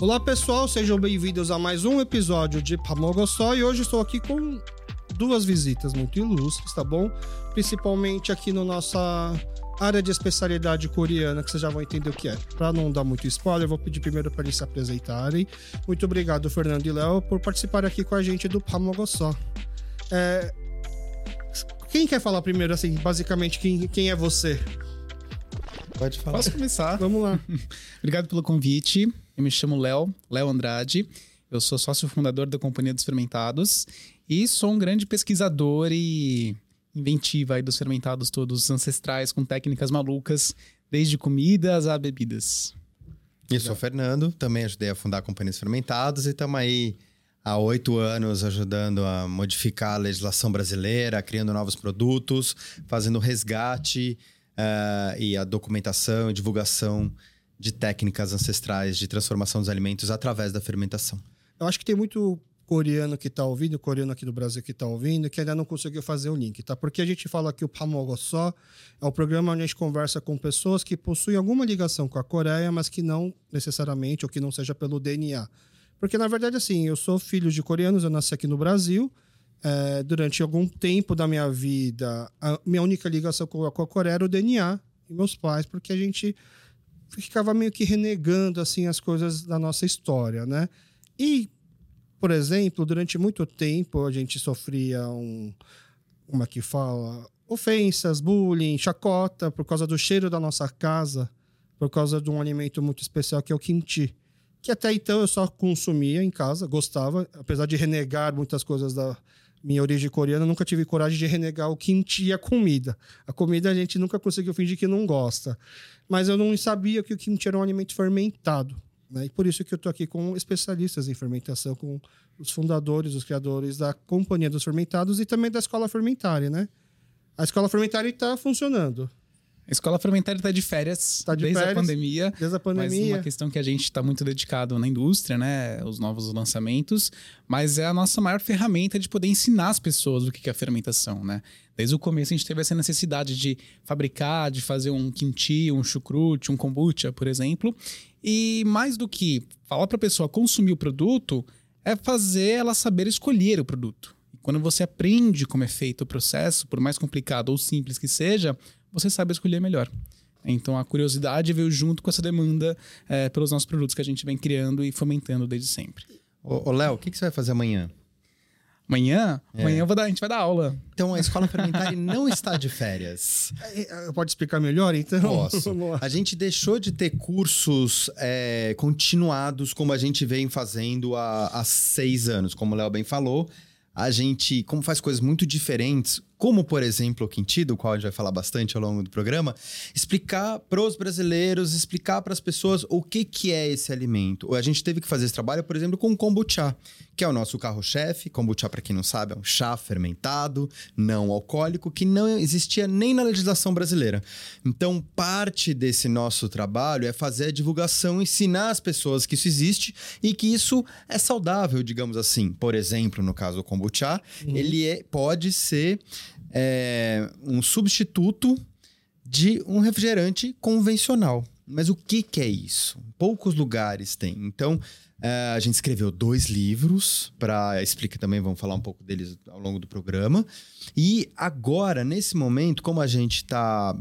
Olá pessoal, sejam bem-vindos a mais um episódio de Pamogossó e hoje estou aqui com duas visitas muito ilustres, tá bom? Principalmente aqui na nossa área de especialidade coreana, que vocês já vão entender o que é. Para não dar muito spoiler, eu vou pedir primeiro para eles se apresentarem. Muito obrigado, Fernando e Léo, por participar aqui com a gente do Pamogossó. É... Quem quer falar primeiro, assim, basicamente, quem, quem é você? Pode falar. Posso começar? Vamos lá. Obrigado pelo convite. Eu me chamo Léo, Léo Andrade. Eu sou sócio fundador da Companhia dos Fermentados e sou um grande pesquisador e inventiva aí dos fermentados todos ancestrais com técnicas malucas, desde comidas a bebidas. Eu sou o Fernando, também ajudei a fundar a Companhia dos Fermentados e estamos aí há oito anos ajudando a modificar a legislação brasileira, criando novos produtos, fazendo resgate uh, e a documentação e divulgação de técnicas ancestrais de transformação dos alimentos através da fermentação. Eu acho que tem muito coreano que está ouvindo, coreano aqui do Brasil que está ouvindo, que ainda não conseguiu fazer o link, tá? Porque a gente fala que o Pamogossó é o programa onde a gente conversa com pessoas que possuem alguma ligação com a Coreia, mas que não necessariamente, ou que não seja pelo DNA. Porque, na verdade, assim, eu sou filho de coreanos, eu nasci aqui no Brasil, é, durante algum tempo da minha vida, a minha única ligação com a Coreia era o DNA e meus pais, porque a gente ficava meio que renegando assim as coisas da nossa história, né? E, por exemplo, durante muito tempo a gente sofria um, uma que fala, ofensas, bullying, chacota por causa do cheiro da nossa casa, por causa de um alimento muito especial que é o kimchi, que até então eu só consumia em casa, gostava, apesar de renegar muitas coisas da minha origem coreana, nunca tive coragem de renegar o kimchi e a comida. A comida a gente nunca conseguiu fingir que não gosta. Mas eu não sabia que o kimchi era um alimento fermentado. Né? E por isso que eu estou aqui com especialistas em fermentação, com os fundadores, os criadores da Companhia dos Fermentados e também da Escola Fermentária, né? A Escola Fermentária está funcionando. A escola fermentária está de férias tá de desde férias, a pandemia. Desde a pandemia. Mas uma questão que a gente está muito dedicado na indústria, né? Os novos lançamentos. Mas é a nossa maior ferramenta de poder ensinar as pessoas o que é a fermentação, né? Desde o começo a gente teve essa necessidade de fabricar, de fazer um kimchi, um chucrute, um kombucha, por exemplo. E mais do que falar para a pessoa consumir o produto, é fazer ela saber escolher o produto. E quando você aprende como é feito o processo, por mais complicado ou simples que seja, você sabe escolher melhor. Então a curiosidade veio junto com essa demanda é, pelos nossos produtos que a gente vem criando e fomentando desde sempre. Ô, Léo, o que, que você vai fazer amanhã? Amanhã? É. Amanhã dar, a gente vai dar aula. Então a escola fermentária não está de férias. É, pode explicar melhor, então? Posso. a gente deixou de ter cursos é, continuados como a gente vem fazendo há, há seis anos, como o Léo bem falou. A gente, como faz coisas muito diferentes, como por exemplo o Quinti, do qual a gente vai falar bastante ao longo do programa, explicar para os brasileiros, explicar para as pessoas o que, que é esse alimento. A gente teve que fazer esse trabalho, por exemplo, com o kombucha, que é o nosso carro-chefe. Kombucha, para quem não sabe, é um chá fermentado, não alcoólico, que não existia nem na legislação brasileira. Então, parte desse nosso trabalho é fazer a divulgação, ensinar as pessoas que isso existe e que isso é saudável, digamos assim. Por exemplo, no caso do kombucha, uhum. ele é, pode ser é, um substituto de um refrigerante convencional. Mas o que, que é isso? Poucos lugares têm. Então, é, a gente escreveu dois livros para explicar também, vamos falar um pouco deles ao longo do programa. E agora, nesse momento, como a gente está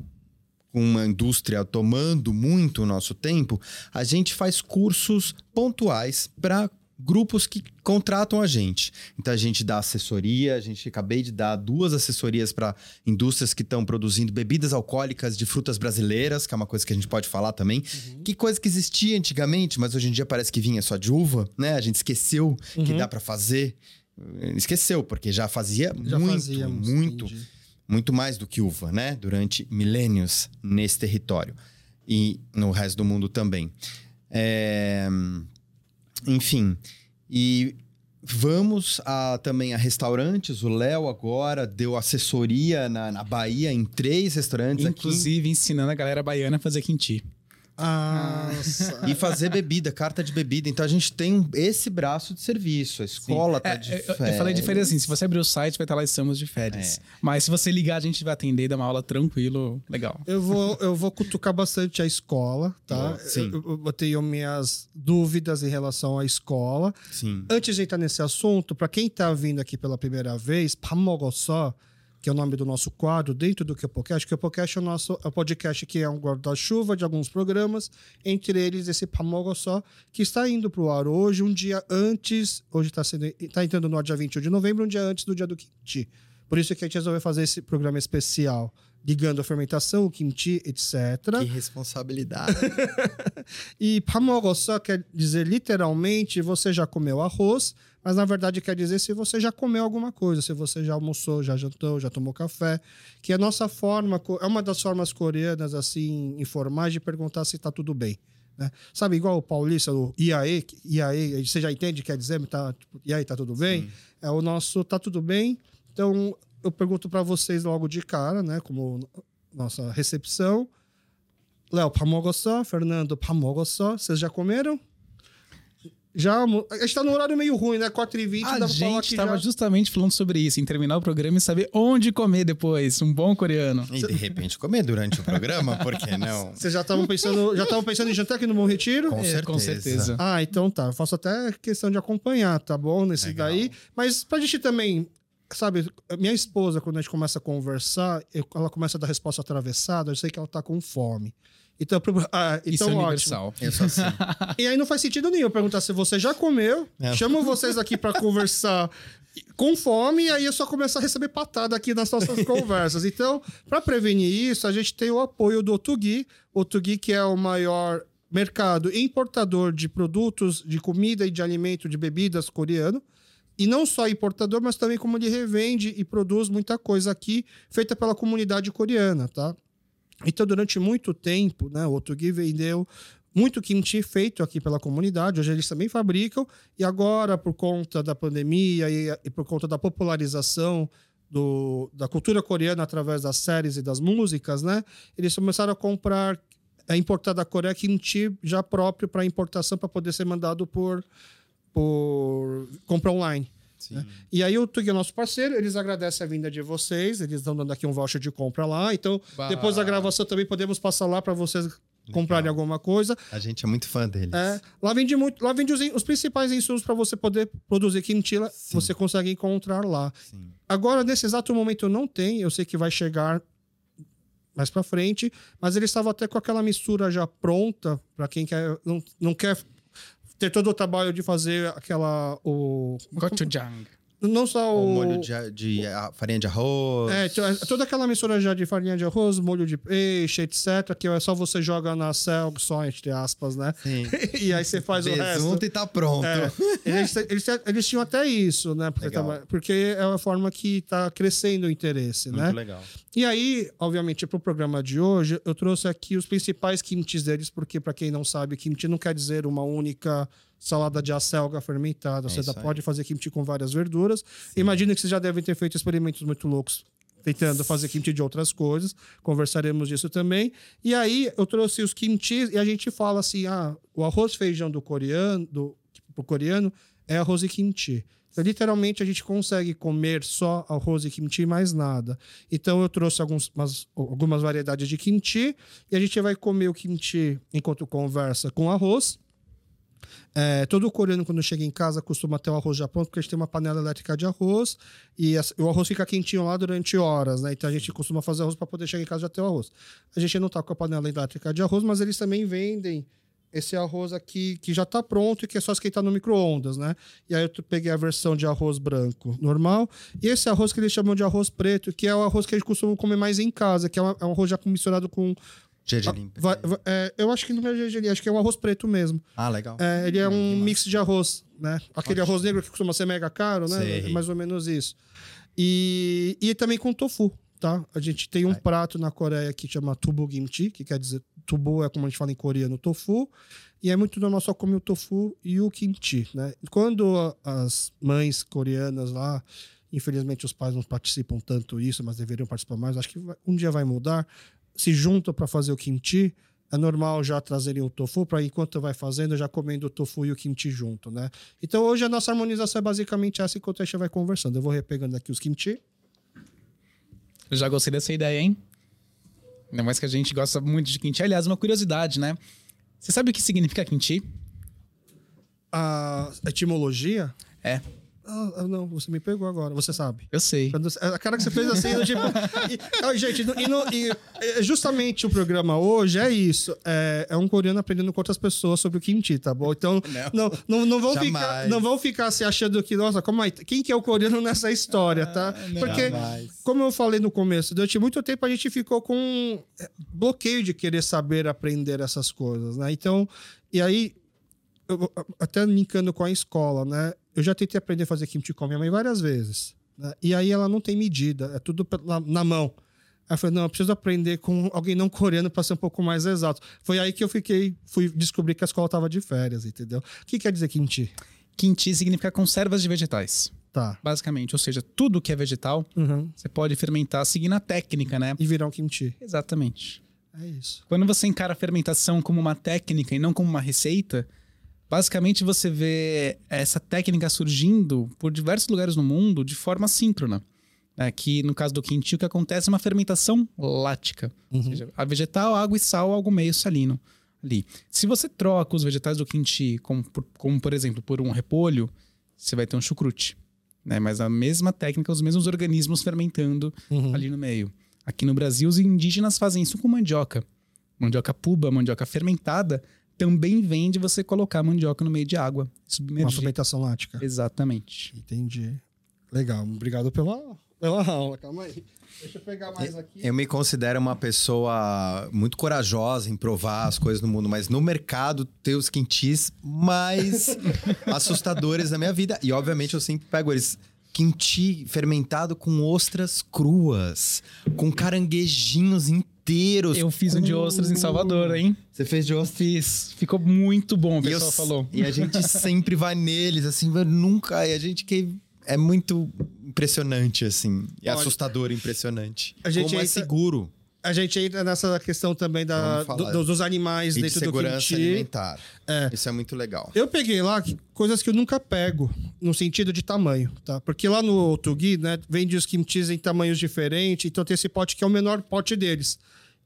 com uma indústria tomando muito o nosso tempo, a gente faz cursos pontuais para grupos que contratam a gente. Então a gente dá assessoria, a gente acabei de dar duas assessorias para indústrias que estão produzindo bebidas alcoólicas de frutas brasileiras, que é uma coisa que a gente pode falar também. Uhum. Que coisa que existia antigamente, mas hoje em dia parece que vinha só de uva, né? A gente esqueceu uhum. que dá para fazer. Esqueceu, porque já fazia já muito, fazíamos, muito, entendi. muito mais do que uva, né? Durante milênios nesse território. E no resto do mundo também. É... Enfim, e vamos a, também a restaurantes. O Léo agora deu assessoria na, na Bahia em três restaurantes. Inclusive aqui. ensinando a galera baiana a fazer quinti. Ah, e fazer bebida, carta de bebida. Então a gente tem esse braço de serviço. A escola tá É, de eu, eu férias. falei de férias assim, se você abrir o site, vai estar lá estamos de férias. É. Mas se você ligar, a gente vai atender e dar uma aula tranquilo, legal. Eu vou, eu vou cutucar bastante a escola, tá? Sim. Eu, eu, eu tenho minhas dúvidas em relação à escola. Sim. Antes de entrar nesse assunto, para quem tá vindo aqui pela primeira vez, Pamogossó, que é o nome do nosso quadro dentro do Kepocast, Kepocast é o nosso é o podcast que é um guarda-chuva de alguns programas, entre eles esse Pamogossó, que está indo para o ar hoje, um dia antes, hoje está tá entrando no ar dia 21 de novembro, um dia antes do dia do Kimchi. Por isso que a gente resolveu fazer esse programa especial, ligando a fermentação, o kimchi, etc. Que responsabilidade. E pamogossó quer dizer literalmente você já comeu arroz, mas na verdade quer dizer se você já comeu alguma coisa, se você já almoçou, já jantou, já tomou café, que é a nossa forma, é uma das formas coreanas assim informais de perguntar se tá tudo bem. né? Sabe, igual o paulista, o IAE, IAE, você já entende, quer dizer, tá, tipo, e aí, tá tudo bem? É o nosso tá tudo bem. Então, eu pergunto para vocês logo de cara, né, como nossa recepção. Léo, pamogossó. Fernando, pamogossó. Vocês já comeram? Já, a gente tá num horário meio ruim, né? 4h20, A dá pra falar que estava já... justamente falando sobre isso, em terminar o programa e saber onde comer depois. Um bom coreano. e de repente comer durante o programa, por que não? Vocês já estavam pensando, já estavam pensando em jantar aqui no Bom Retiro? Com É, com certeza. certeza. Ah, então tá. Eu faço até questão de acompanhar, tá bom? Nesse Legal. daí. Mas pra gente também, sabe, minha esposa, quando a gente começa a conversar, eu- ela começa a dar resposta atravessada, eu sei que ela tá com fome. Então, ah, Isso então é ótimo. universal. Eu sou assim. E aí não faz sentido nenhum eu perguntar se você já comeu, É. chamo vocês aqui pra conversar com fome, e aí é só começar a receber patada aqui nas nossas conversas. Então, pra prevenir isso, a gente tem o apoio do Otugui, Otugui que é o maior mercado importador de produtos de comida e de alimento, de bebidas coreano. E não só importador, mas também como ele revende e produz muita coisa aqui, feita pela comunidade coreana, tá? Então, durante muito tempo, né, o Otugui vendeu muito kimchi feito aqui pela comunidade. Hoje eles também fabricam. E agora, por conta da pandemia e, e por conta da popularização do, da cultura coreana através das séries e das músicas, né? Eles começaram a comprar, a importar da Coreia kimchi já próprio para importação para poder ser mandado por, por compra online. Sim. E aí o Tug é nosso parceiro, eles agradecem a vinda de vocês, eles estão dando aqui um voucher de compra lá. Então, Bah. depois da gravação também podemos passar lá para vocês comprarem alguma coisa. A gente é muito fã deles. É, lá vende muito, lá vende os, os principais insumos para você poder produzir kimchi, lá, você consegue encontrar lá. Sim. Agora nesse exato momento não tem, eu sei que vai chegar mais para frente, mas eles estavam até com aquela mistura já pronta para quem quer não, não quer ter todo o trabalho de fazer aquela o Gochujang. Não só O o, molho de, de a- farinha de arroz. é, é, toda aquela mistura já de farinha de arroz, molho de peixe, etc, que é só você joga na cel só entre aspas, né? Sim. e aí você faz o resto. Besunto e tá pronto. É, eles, eles, eles tinham até isso, né? Porque, porque é a forma que está crescendo o interesse, Muito né? legal. E aí, obviamente, para o programa de hoje, eu trouxe aqui os principais kimchis deles, porque, para quem não sabe, kimchi não quer dizer uma única salada de acelga fermentada. É Você ainda pode fazer kimchi com várias verduras. Imagino que vocês já devem ter feito experimentos muito loucos tentando fazer kimchi de outras coisas. Conversaremos disso também. E aí, eu trouxe os kimchis e a gente fala assim: ah, o arroz feijão do coreano, do, pro coreano, é arroz e kimchi. Então, literalmente, a gente consegue comer só arroz e kimchi mais nada. Então, eu trouxe alguns, umas- algumas variedades de kimchi e a gente vai comer o kimchi enquanto conversa com arroz. É, todo coreano, quando chega em casa, costuma ter o arroz já pronto, porque a gente tem uma panela elétrica de arroz e o arroz fica quentinho lá durante horas, né? Então a gente costuma fazer arroz para poder chegar em casa e já ter o arroz. A gente não tá com a panela elétrica de arroz, mas eles também vendem esse arroz aqui que já tá pronto e que é só esquentar no micro-ondas, né? E aí eu peguei a versão de arroz branco normal e esse arroz que eles chamam de arroz preto, que é o arroz que a gente costuma comer mais em casa, que é, é um arroz já misturado com. Gergelim. Va- va- é, eu acho que não é gergelim, acho que é um arroz preto mesmo. Ah, legal. É, ele é um que massa. mix de arroz, né? Aquele arroz negro que costuma ser mega caro, né? Sei. É mais ou menos isso. E, e também com tofu, tá? A gente tem um Ai. prato na Coreia que chama tubu kimchi, que quer dizer tubu é como a gente fala em coreano, tofu. E é muito normal só comer o tofu e o kimchi, né? Quando as mães coreanas lá, infelizmente os pais não participam tanto isso, mas deveriam participar mais, acho que vai- um dia vai mudar, se juntam para fazer o kimchi, é normal já trazerem o tofu para enquanto vai fazendo, já comendo o tofu e o kimchi junto, né? Então hoje a nossa harmonização é basicamente essa enquanto a gente vai conversando. Eu vou repegando aqui os kimchi. Já gostei dessa ideia, hein? Ainda mais que a gente gosta muito de kimchi. Aliás, uma curiosidade, né? Você sabe o que significa kimchi? A etimologia? É. Ah, não, você me pegou agora, você sabe. Eu sei. A cara que você fez assim, eu, tipo. E, gente, e, no, e, justamente o programa hoje é isso. É, é, um coreano aprendendo com outras pessoas sobre o kimchi, tá bom? Então, não, não, não, vão, ficar, não vão ficar se achando que, nossa, como é, quem que é o coreano nessa história, tá? Ah, Porque, como eu falei no começo, durante muito tempo a gente ficou com bloqueio de querer saber aprender essas coisas, né? Então, e aí, eu, até linkando com a escola, né? Eu já tentei aprender a fazer kimchi com a minha mãe várias vezes. Né? E aí ela não tem medida, é tudo na, na mão. Aí eu falei, não, eu preciso aprender com alguém não coreano para ser um pouco mais exato. Foi aí que eu fiquei, fui descobrir que a escola estava de férias, entendeu? O que quer dizer kimchi? Kimchi significa conservas de vegetais. Tá. Basicamente, ou seja, tudo que é vegetal, uhum. você pode fermentar seguindo a técnica, né? E virar um kimchi. Exatamente. É isso. Quando você encara a fermentação como uma técnica e não como uma receita, Basicamente, você vê essa técnica surgindo por diversos lugares no mundo de forma síncrona. Né? Que no caso do quintil, o que acontece é uma fermentação lática. Uhum. Ou seja, a vegetal, água e sal, algo meio salino ali. Se você troca os vegetais do quinti, como, como por exemplo, por um repolho, você vai ter um chucrute. Né? Mas a mesma técnica, os mesmos organismos fermentando uhum. ali no meio. Aqui no Brasil, os indígenas fazem isso com mandioca. Mandioca puba, mandioca fermentada, também vem de você colocar a mandioca no meio de água. Submergir. Uma fermentação lática. Exatamente. Entendi. Legal. Obrigado pela, pela aula. Calma aí. Deixa eu pegar mais aqui. Eu me considero uma pessoa muito corajosa em provar as coisas no mundo, mas no mercado tem os quintis mais assustadores da minha vida. E obviamente eu sempre pego eles quinti fermentado com ostras cruas, com caranguejinhos inteiros. Eu fiz um de ostras em Salvador, hein? Você fez de ostras? Fiz. Ficou muito bom, o pessoal eu, falou. E a gente sempre vai neles, assim, nunca. E a gente que é muito impressionante, assim. E Olha, assustador, impressionante. A gente Como é seguro. A gente entra nessa questão também da, do, dos animais e dentro de segurança do kimchi. alimentar. É. Isso é muito legal. Eu peguei lá coisas que eu nunca pego, no sentido de tamanho, tá? Porque lá no Tugi, né, vende os kimchis em tamanhos diferentes, então tem esse pote que é o menor pote deles.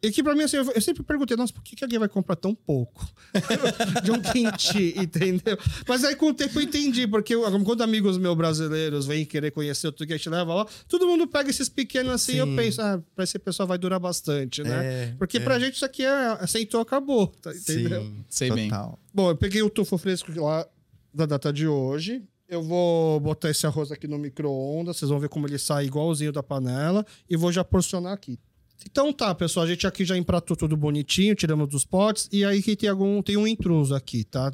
E que pra mim, assim, eu sempre perguntei, nossa, por que, que alguém vai comprar tão pouco de um kimchi, entendeu? Mas aí com o tempo eu entendi, porque quando amigos meus brasileiros vêm querer conhecer o que a gente leva lá, todo mundo pega esses pequenos assim, Sim. eu penso, ah, pra esse pessoal vai durar bastante, né? É, porque é. pra gente isso aqui é aceitou, acabou, tá, entendeu? Sim, sei bem. Bom, eu peguei o tofu fresco lá da data de hoje. Eu vou botar esse arroz aqui no micro-ondas, vocês vão ver como ele sai igualzinho da panela, e vou já porcionar aqui. Então tá, pessoal, a gente aqui já empratou tudo bonitinho, tiramos dos potes, e aí que tem algum tem um intruso aqui, tá?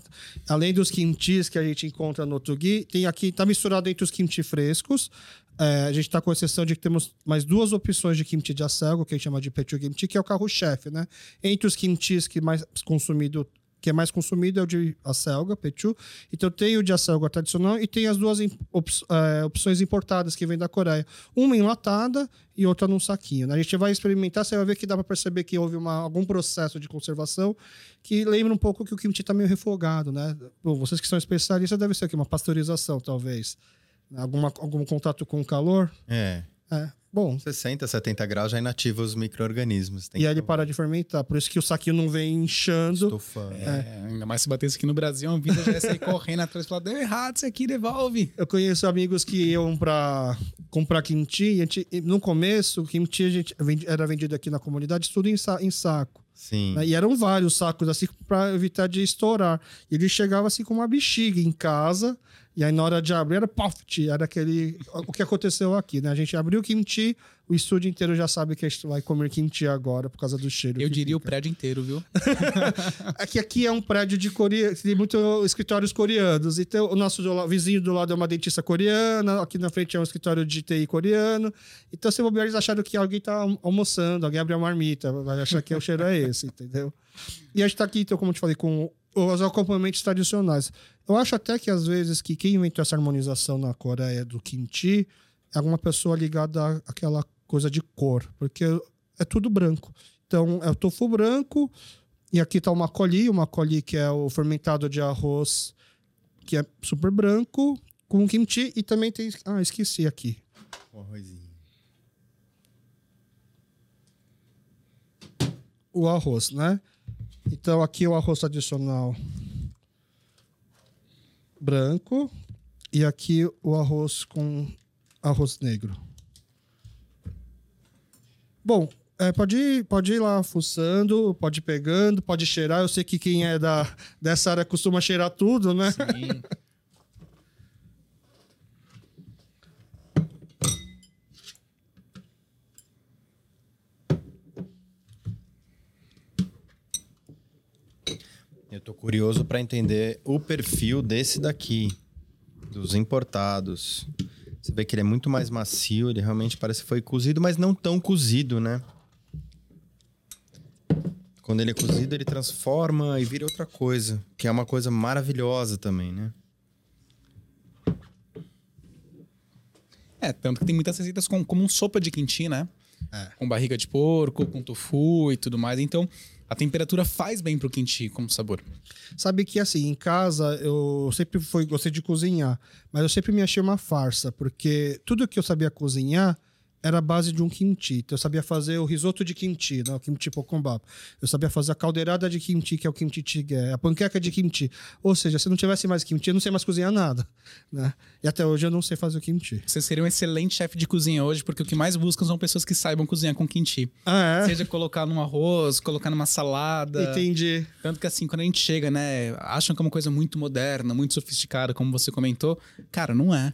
Além dos kimchis que a gente encontra no Tugi, tem aqui, tá misturado entre os kimchi frescos. É, a gente está com exceção de que temos mais duas opções de kimchi de acelga, que a gente chama de pechu kimchi, que é o carro-chefe, né? Entre os kimchis que mais consumido que é mais consumido é o de acelga, pechu. Então tem o de acelga tradicional e tem as duas op é, opções importadas que vêm da Coreia. Uma enlatada e outra num saquinho. Né? A gente vai experimentar, você vai ver que dá para perceber que houve uma, algum processo de conservação que lembra um pouco que o kimchi está meio refogado, né? Bom, vocês que são especialistas, deve ser aqui uma pasteurização, talvez. Alguma, algum contato com o calor. É. É. Bom. 60, 70 graus já inativa os micro-organismos. E aí ele para de fermentar. Por isso que o saquinho não vem inchando. Estufando. É, é. Ainda mais se batesse aqui no Brasil, a vida já ia sair correndo atrás e falar: deu errado isso aqui, devolve. Eu conheço amigos que iam para comprar kimchi. E no começo, o kimchi a gente era vendido aqui na comunidade, tudo em, sa em saco. Sim. Né? E eram vários sacos assim para evitar de estourar. E ele chegava assim com uma bexiga em casa e aí, na hora de abrir, era poft, era aquele. O que aconteceu aqui, né? A gente abriu o kimchi, o estúdio inteiro já sabe que a gente vai comer kimchi agora por causa do cheiro. Eu diria fica. o prédio inteiro, viu? aqui, aqui é um prédio de Coreia, tem muitos escritórios coreanos. Então, o nosso do, vizinho do lado é uma dentista coreana, aqui na frente é um escritório de TI coreano. Então, se bobear, eles acharam que alguém tá almoçando, alguém abriu a marmita, vai achar que o cheiro é esse, entendeu? E a gente tá aqui, então, como eu te falei, com os acompanhamentos tradicionais. Eu acho até que às vezes que quem inventou essa harmonização na Coreia do kimchi é alguma pessoa ligada àquela coisa de cor, porque é tudo branco. Então, é o tofu branco, E aqui tá o macoli, o macoli que é o fermentado de arroz que é super branco, com kimchi e também tem... Ah, esqueci aqui. O arrozinho. O arroz, né? Então aqui o arroz tradicional branco e aqui o arroz com arroz negro. Bom, é, pode, ir, pode ir lá fuçando, pode ir pegando, pode cheirar. Eu sei que quem é da, dessa área costuma cheirar tudo, né? Sim. tô curioso para entender o perfil desse daqui, dos importados. Você vê que ele é muito mais macio, ele realmente parece que foi cozido, mas não tão cozido, né? Quando ele é cozido, ele transforma e vira outra coisa, que é uma coisa maravilhosa também, né? É, tanto que tem muitas receitas com, como um sopa de quinti, né? É. Com barriga de porco, com tofu e tudo mais. Então, a temperatura faz bem pro quinti como sabor. Sabe que assim, em casa eu sempre fui, gostei de cozinhar, mas eu sempre me achei uma farsa, porque tudo que eu sabia cozinhar era a base de um kimchi. Então eu sabia fazer o risoto de kimchi, né? o kimchi bokombap. Eu sabia fazer a caldeirada de kimchi, que é o kimchi jjigae, a panqueca de kimchi. Ou seja, se não tivesse mais kimchi, eu não sei mais cozinhar nada, né? E até hoje eu não sei fazer o kimchi. Você seria um excelente chefe de cozinha hoje, porque o que mais buscam são pessoas que saibam cozinhar com quinti. Ah, é? Seja colocar num arroz, colocar numa salada. Entendi. Tanto que assim, quando a gente chega, né, acham que é uma coisa muito moderna, muito sofisticada, como você comentou. Cara, não é.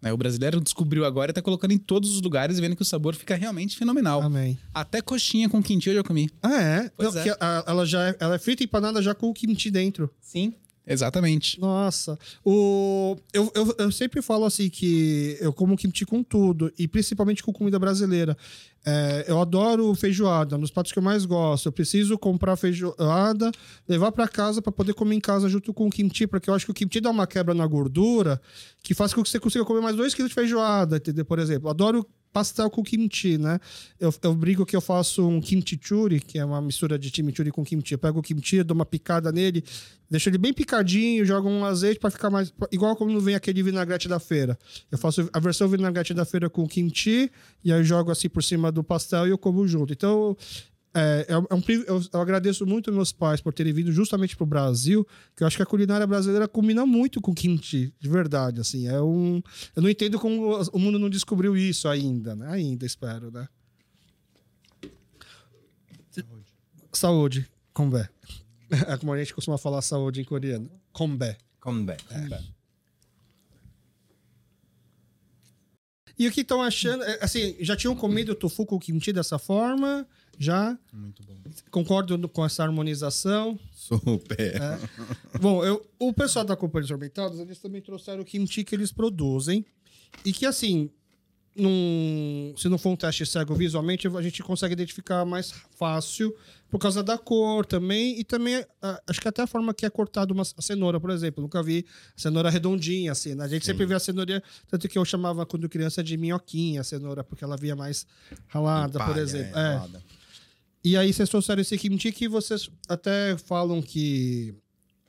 Né, O brasileiro descobriu agora e tá colocando em todos os lugares, vendo que o sabor fica realmente fenomenal. Amém. Até coxinha com quinti eu já comi. Ah, é? Pois Não, é. que a- ela já é, ela é frita e empanada já com o kimchi dentro. Sim. Exatamente. Nossa. O, eu, eu, eu sempre falo assim que eu como kimchi com tudo, e principalmente com comida brasileira. É, eu adoro feijoada, um dos pratos que eu mais gosto. Eu preciso comprar feijoada, levar para casa para poder comer em casa junto com o kimchi, porque eu acho que o kimchi dá uma quebra na gordura que faz com que você consiga comer mais dois quilos de feijoada, entendeu? Por exemplo, adoro pastel com kimchi, né? Eu, eu brinco que eu faço um kimchi churi, que é uma mistura de chimichurri com kimchi. Eu pego o kimchi, dou uma picada nele, deixo ele bem picadinho, jogo um azeite para ficar mais igual como vem aquele vinagrete da feira. Eu faço a versão vinagrete da feira com kimchi e aí jogo assim por cima do pastel e eu como junto. Então é, é um- é um eu, eu agradeço muito meus pais por terem vindo justamente pro Brasil, que eu acho que a culinária brasileira combina muito com kimchi, de verdade, assim, é um... Eu não entendo como o mundo não descobriu isso ainda, né? Ainda, espero, né? Saúde. Kombe. É como a gente costuma falar saúde em coreano. Kombe. Come back. E o que estão achando? é, Assim, já tinham comido tofu com kimchi dessa forma? Já? Muito bom. Concordo com essa harmonização. Super. Bom, eu, o pessoal da Companhia Orbitados, eles também trouxeram o kimchi que eles produzem. E que, assim, num- se não for um teste cego visualmente, a gente consegue identificar mais fácil por causa da cor também. E também, acho que até a forma que é cortada uma cenoura, por exemplo. Nunca vi cenoura redondinha, assim. né? A gente sempre vê a cenoura, tanto que eu chamava quando criança de minhoquinha a cenoura, porque ela via mais ralada, por exemplo. é, É. ralada. E aí vocês trouxeram esse kimchi que vocês até falam que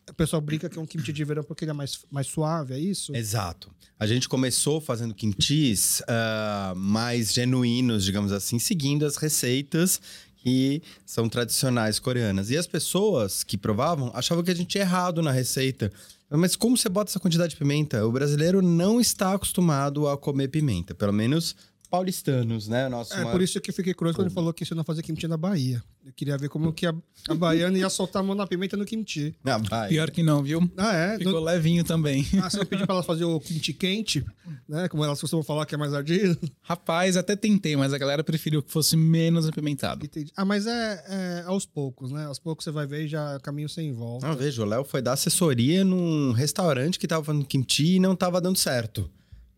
o pessoal brinca que é um kimchi de verão porque ele é mais, mais suave, é isso? Exato. A gente começou fazendo kimchis ah, mais genuínos, digamos assim, seguindo as receitas que são tradicionais coreanas. E as pessoas que provavam achavam que a gente tinha errado na receita. Mas como você bota essa quantidade de pimenta? O brasileiro não está acostumado a comer pimenta, pelo menos paulistanos, né? Nosso É maior- por isso que eu fiquei curioso quando ele falou que isso não fazia kimchi na Bahia. Eu queria ver como que a, a baiana ia soltar a mão na pimenta no kimchi. Ah, vai. Pior que não, viu? Ah, é? Ficou Não- levinho também. Ah, você não pediu pra ela fazer o kimchi quente, né? Como elas costumam falar que é mais ardido. Rapaz, até tentei, mas a galera preferiu que fosse menos apimentado. Entendi. Ah, mas é, é aos poucos, né? Aos poucos você vai ver e já é caminho sem volta. Não, veja, o Léo foi dar assessoria num restaurante que tava fazendo kimchi e não tava dando certo.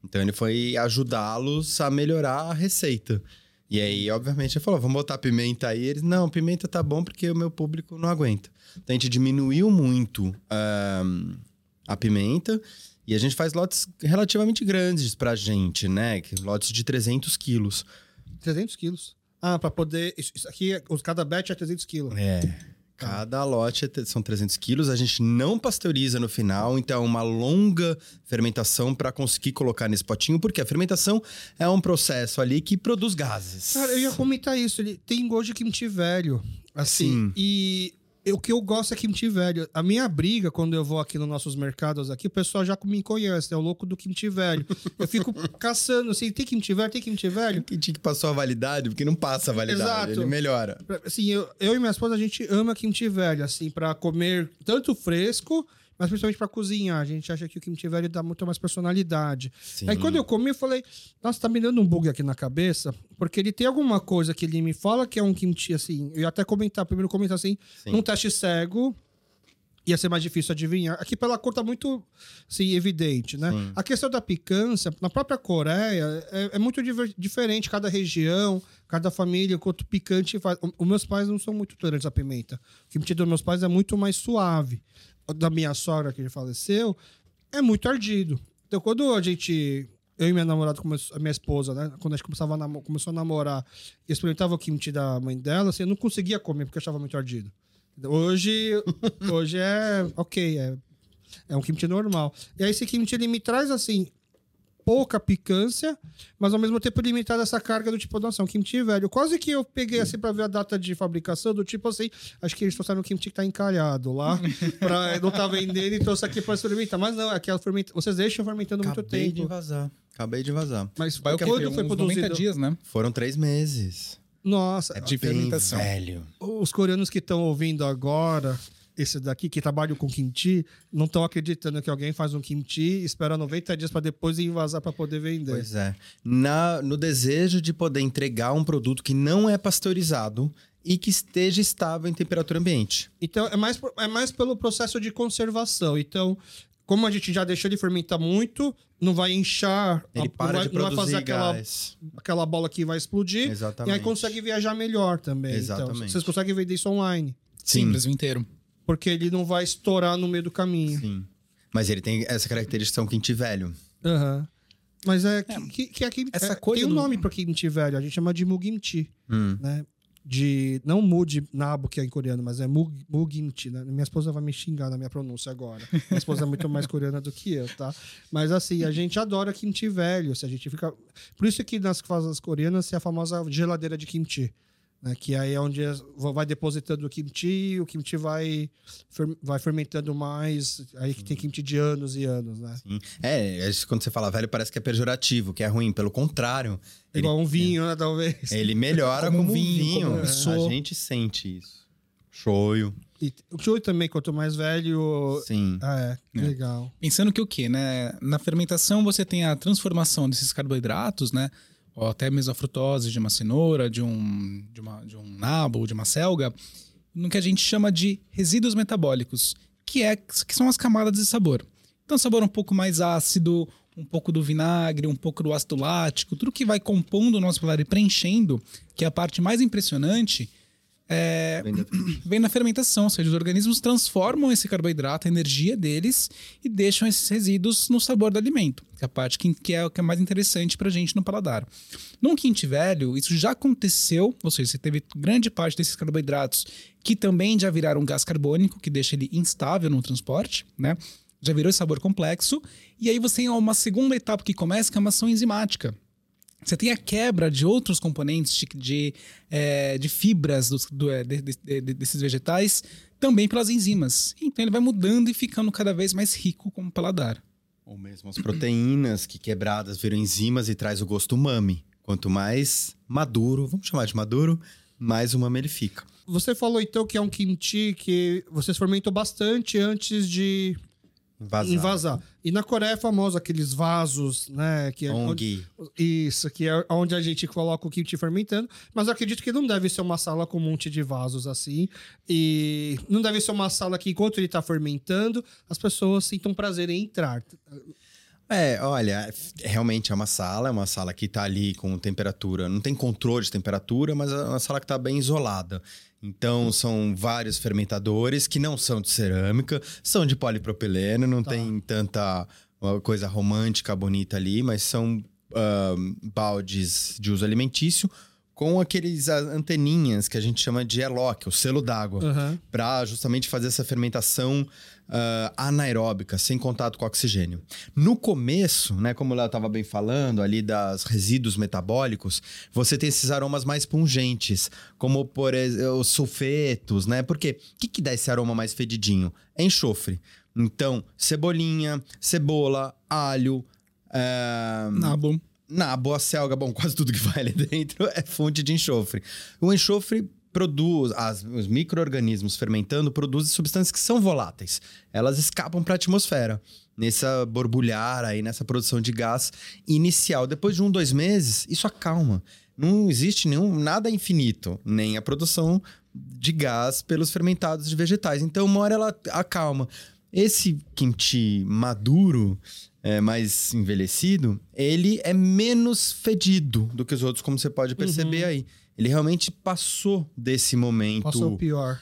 Então ele foi ajudá-los a melhorar a receita. E aí, obviamente, ele falou: vamos botar pimenta aí. Eles, não, pimenta tá bom porque o meu público não aguenta. Então a gente diminuiu muito ahn, a pimenta e a gente faz lotes relativamente grandes pra gente, né? Lotes de 300 quilos. 300 quilos. Ah, pra poder... Isso aqui, os- cada batch é 300 quilos. É. Cada lote é são 300 quilos. A gente não pasteuriza no final, então é uma longa fermentação para conseguir colocar nesse potinho, porque a fermentação é um processo ali que produz gases. Cara, eu ia comentar isso. Ele tem gosto de kimchi velho. Assim. Sim. E o que eu gosto é kimchi velho. A minha briga, quando eu vou aqui nos nossos mercados aqui, o pessoal já me conhece, é o louco do kimchi velho. Eu fico caçando, assim, tem kimchi velho? Tem kimchi velho? Kimchi que passou a validade, porque não passa a validade, Exato. ele melhora. Assim, eu, eu e minha esposa, a gente ama kimchi velho, assim, pra comer tanto fresco, mas principalmente pra cozinhar. A gente acha que o kimchi velho dá muito mais personalidade. Sim. Aí quando eu comi, eu falei, nossa, tá me dando um bug aqui na cabeça, porque ele tem alguma coisa que ele me fala que é um kimchi, assim, eu ia até comentar, primeiro comentar assim, Sim. num teste cego, ia ser mais difícil adivinhar. Aqui pela cor tá muito, assim, evidente, né? Sim. A questão da picância, na própria Coreia, é, é muito diver- diferente, cada região, cada família, quanto picante faz. Os meus pais não são muito tolerantes à pimenta. O kimchi dos meus pais é muito mais suave. Da minha sogra, que faleceu, é muito ardido. Então, quando a gente. Eu e minha namorada, a minha esposa, né? Quando a gente começava a namo- começou a namorar e experimentava o kimchi da mãe dela, assim, eu não conseguia comer porque eu achava muito ardido. Hoje, hoje é ok, é, é um kimchi normal. E aí esse kimchi ele me traz assim pouca picância, mas ao mesmo tempo traz essa carga do tipo, nossa, é um kimchi velho. Quase que eu peguei assim pra ver a data de fabricação do tipo assim, acho que eles trouxeram um kimchi que tá encalhado lá, pra, não tá vendendo e trouxe aqui pra experimentar. Mas não, aquela fermenta, vocês deixam fermentando muito Acabei de tempo. vazar. Acabei de vazar. Mas o quê? quando foi 90 produzido? dias, né? Foram três meses. Nossa, É de fermentação. velho. os coreanos que estão ouvindo agora, esse daqui, que trabalham com kimchi, não estão acreditando que alguém faz um kimchi, espera 90 dias para depois invasar para poder vender. Pois é. Na, no desejo de poder entregar um produto que não é pasteurizado e que esteja estável em temperatura ambiente. Então, é mais, é mais pelo processo de conservação. Então, como a gente já deixou de fermentar muito, não vai inchar, Ele não para vai, de não vai produzir fazer aquela, gás. aquela bola que vai explodir. Exatamente. E aí consegue viajar melhor também. Então, Exatamente. vocês conseguem vender isso online. Sim, Sim. Brasil inteiro. Porque ele não vai estourar no meio do caminho. Sim. Mas ele tem essa característica de ser um quente velho. Aham. Mas é, que, que, que é, Essa é- coisa tem um do- nome para kimchi velho, a gente chama de mugimchi, Hum. né? De não mu de nabo que é em coreano, mas é mug, mugimchi, né? Minha esposa vai me xingar na minha pronúncia agora. Minha esposa é muito mais coreana do que eu, tá? Mas assim, a gente adora kimchi velho, se a gente fica Por isso que nas casas coreanas é a famosa geladeira de kimchi. Né, que aí é onde vai depositando o kimchi, o kimchi vai, vai fermentando mais. Aí que tem kimchi de anos e anos, né? Sim. É, é, quando você fala velho, parece que é pejorativo, que é ruim. Pelo contrário, ele, Igual um vinho, né, talvez. ele melhora Como um um vinho, vinho. como um A gente sente isso. Shoyu. E o shoyu também, quanto mais velho. Sim. Ah, é, É. legal. Pensando que o quê, né? Na fermentação você tem a transformação desses carboidratos, né? Ou até mesmo a frutose de uma cenoura, de um, de uma, de um nabo, de uma selga, no que a gente chama de resíduos metabólicos, que, é, que são as camadas de sabor. Então, sabor um pouco mais ácido, um pouco do vinagre, um pouco do ácido lático, tudo que vai compondo o nosso paladar e preenchendo, que é a parte mais impressionante, é, vem na fermentação, ou seja, os organismos transformam esse carboidrato, a energia deles, e deixam esses resíduos no sabor do alimento, que é a parte que, que é o que é mais interessante pra gente no paladar. Num quente velho, isso já aconteceu, ou seja, você teve grande parte desses carboidratos que também já viraram gás carbônico, que deixa ele instável no transporte, né? Já virou esse sabor complexo, e aí você tem uma segunda etapa que começa, que é uma ação enzimática. Você tem a quebra de outros componentes de, de, eh, de fibras dos- do- eh, de- de- de- desses vegetais também pelas enzimas. Então ele vai mudando e ficando cada vez mais rico como paladar. Ou mesmo as proteínas que quebradas viram enzimas e traz o gosto umami. Quanto mais maduro, vamos chamar de maduro, mais umami ele fica. Você falou então que é um kimchi que vocês fermentam bastante antes de Invasar. invasar. E na Coreia é famoso aqueles vasos, né? Que é Ong. Isso, que é onde a gente coloca o kimchi fermentando. Mas eu acredito que não deve ser uma sala com um monte de vasos assim. E não deve ser uma sala que, enquanto ele está fermentando, as pessoas sintam prazer em entrar. É, olha, realmente é uma sala, é uma sala que tá ali com temperatura, não tem controle de temperatura, mas é uma sala que tá bem isolada. Então, são vários fermentadores que não são de cerâmica, são de polipropileno, não tem tanta coisa romântica, bonita ali, mas são baldes de uso alimentício com aqueles anteninhas que a gente chama de ELOC, o selo d'água, Aham. para justamente fazer essa fermentação ah, anaeróbica, sem contato com oxigênio. No começo, né, como ela estava bem falando, ali das resíduos metabólicos, você tem esses aromas mais pungentes, como por exemplo, os sulfetos, né? Porque o que, que dá esse aroma mais fedidinho? É enxofre. Então, cebolinha, cebola, alho, ah, Nabo. Nabo, a selga, bom, quase tudo que vai ali dentro é fonte de enxofre. O enxofre produz, as- os micro-organismos fermentando produzem substâncias que são voláteis. Elas escapam para a atmosfera, nessa borbulhar aí, nessa produção de gás inicial. Depois de um, dois meses, isso acalma. Não existe nenhum, nada infinito, nem a produção de gás pelos fermentados de vegetais. Então, uma hora ela acalma. Esse kimchi maduro, é, mais envelhecido, ele é menos fedido do que os outros, como você pode perceber aí. Ele realmente passou desse momento. Passou o pior.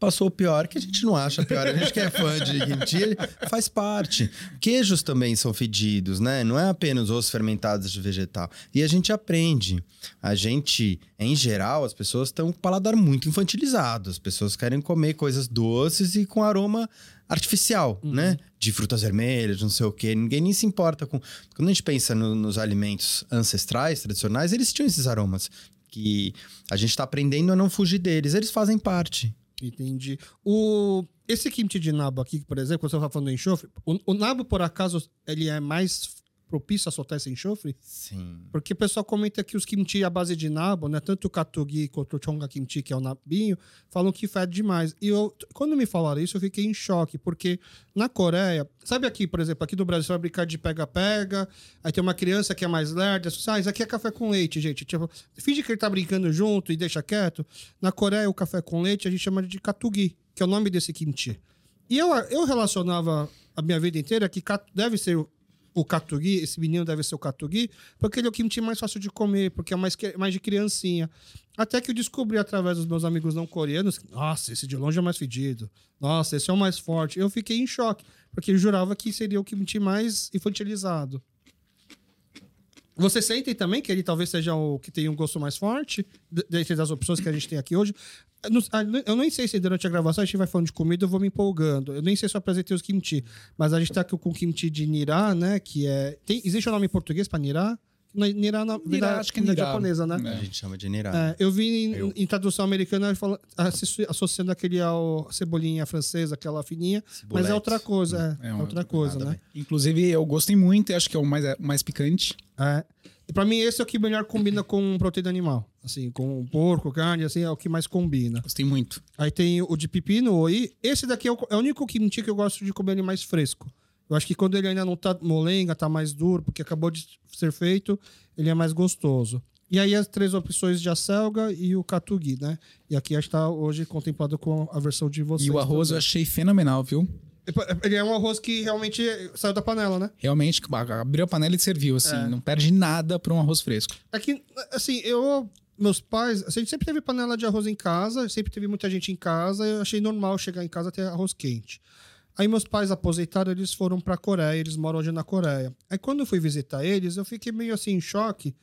Passou o pior, que a gente não acha pior. A gente que é fã de kimchi, faz parte. Queijos também são fedidos, né? Não é apenas os fermentados de vegetal. E a gente aprende. A gente, em geral, as pessoas estão com o paladar muito infantilizado. As pessoas querem comer coisas doces e com aroma artificial, né? De frutas vermelhas, não sei o quê. Ninguém nem se importa com... Quando a gente pensa no- nos alimentos ancestrais, tradicionais, eles tinham esses aromas. Que a gente está aprendendo a não fugir deles. Eles fazem parte. Entendi. O, esse kimchi de nabo aqui, por exemplo, quando você estava falando do enxofre, o, o nabo, por acaso, ele é mais propício a soltar esse enxofre? Sim. Porque o pessoal comenta que os kimchi à base de nabo, né? Tanto o katogi quanto o chonga kimchi, que é o nabinho, falam que fede demais. E eu, quando me falaram isso, eu fiquei em choque, porque na Coreia, sabe aqui, por exemplo, aqui no Brasil, você vai brincar de pega-pega, aí tem uma criança que é mais lerda, você, ah, isso aqui é café com leite, gente. Tipo, finge que ele tá brincando junto e deixa quieto. Na Coreia, o café com leite a gente chama de katugi, que é o nome desse kimchi. E eu, eu relacionava a minha vida inteira que deve ser o, katugi, esse menino deve ser o katugi, porque ele é o kimchi mais fácil de comer, porque é mais, mais de criancinha. Até que eu descobri através dos meus amigos não coreanos, nossa, esse de longe é mais fedido. Nossa, esse é o mais forte. Eu fiquei em choque, porque eu jurava que seria o kimchi mais infantilizado. Vocês sentem também que ele talvez seja o que tem um gosto mais forte, dentre das opções que a gente tem aqui hoje? Eu não- ah, Eu nem sei se durante a gravação a gente vai falando de comida, eu vou me empolgando. Eu nem sei se eu apresentei os kimchi, mas a gente tá aqui com o kimchi de nirá, né? Que é. Tem, existe o nome em português para nirá? Nirá, na, Nirá, acho que é nirá. japonesa, né? É. A gente chama de nirá. É, eu vi em, Eu. em tradução americana associando aquele ao cebolinha francesa, aquela fininha, mas é outra coisa, é, É é outra coisa, né? Inclusive, eu gostei muito e acho que é o mais, o mais picante. É. E pra mim esse é o que melhor combina com proteína animal, assim, com porco, carne, assim, é o que mais combina. Gostei muito. Aí tem o de pepino, oi. Esse daqui é o, é o único kimchi que eu gosto de comer ele mais fresco. Eu acho que quando ele ainda não tá molenga, tá mais duro, porque acabou de ser feito, ele é mais gostoso. E aí as três opções de acelga e o katugi, né? E aqui está hoje contemplado com a versão de vocês. E o arroz eu também. achei fenomenal, viu? Ele é um arroz que realmente saiu da panela, né? Realmente, abriu a panela e serviu, assim. É. Não perde nada para um arroz fresco. Aqui, assim, eu. Meus pais, a gente sempre teve panela de arroz em casa, sempre teve muita gente em casa, eu achei normal chegar em casa ter arroz quente. Aí meus pais aposentaram, eles foram pra Coreia, eles moram hoje na Coreia. Aí quando eu fui visitar eles, eu fiquei meio assim em choque,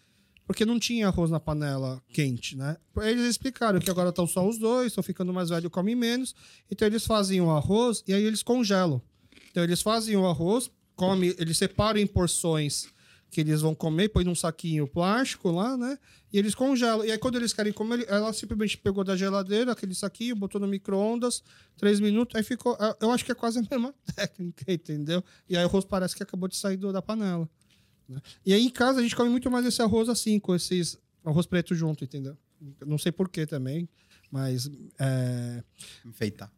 porque não tinha arroz na panela quente, né? Eles explicaram que agora estão só os dois, estão ficando mais velhos, comem menos, então eles fazem o arroz e aí eles congelam. Então eles fazem o arroz, come, eles separam em porções que eles vão comer, põe num saquinho plástico lá, né? E eles congelam. E aí, quando eles querem comer, ela simplesmente pegou da geladeira aquele saquinho, botou no micro-ondas, três minutos, aí ficou. Eu acho que é quase a mesma técnica, entendeu? E aí o arroz parece que acabou de sair do- da panela. né? E aí em casa a gente come muito mais esse arroz assim, com esses arroz preto junto, entendeu? Não sei porquê também, mas. é, Enfeitar.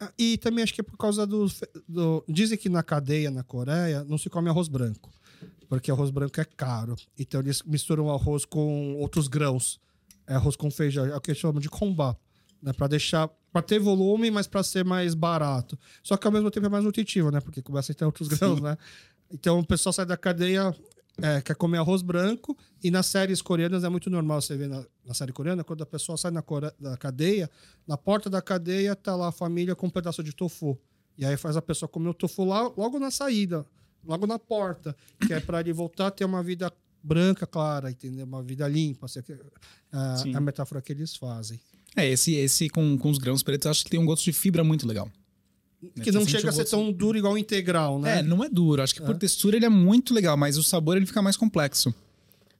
ah, E também acho que é por causa do, do. Dizem que na cadeia, na Coreia, não se come arroz branco. Porque arroz branco é caro. Então eles misturam arroz com outros grãos. É arroz com feijão. É o que eles chamam de kombá. Né? Pra deixar. Pra ter volume, mas pra ser mais barato. Só que ao mesmo tempo é mais nutritivo, né? Porque começa a ter outros grãos, né? Então o pessoal sai da cadeia. é, quer comer arroz branco e nas séries coreanas é muito normal você ver na, na série coreana quando a pessoa sai na core- da cadeia na porta da cadeia tá lá a família com um pedaço de tofu. E aí faz a pessoa comer o tofu lá, logo na saída, logo na porta, que é para ele voltar a ter uma vida branca, clara, entendeu? Uma vida limpa. Assim, a, Sim. a metáfora que eles fazem. É, esse, esse com, com os grãos pretos, acho que tem um gosto de fibra muito legal. Que não Você sente chega a ser tão duro igual o integral, né? É, não é duro. Acho que por textura ele é muito legal, mas o sabor ele fica mais complexo.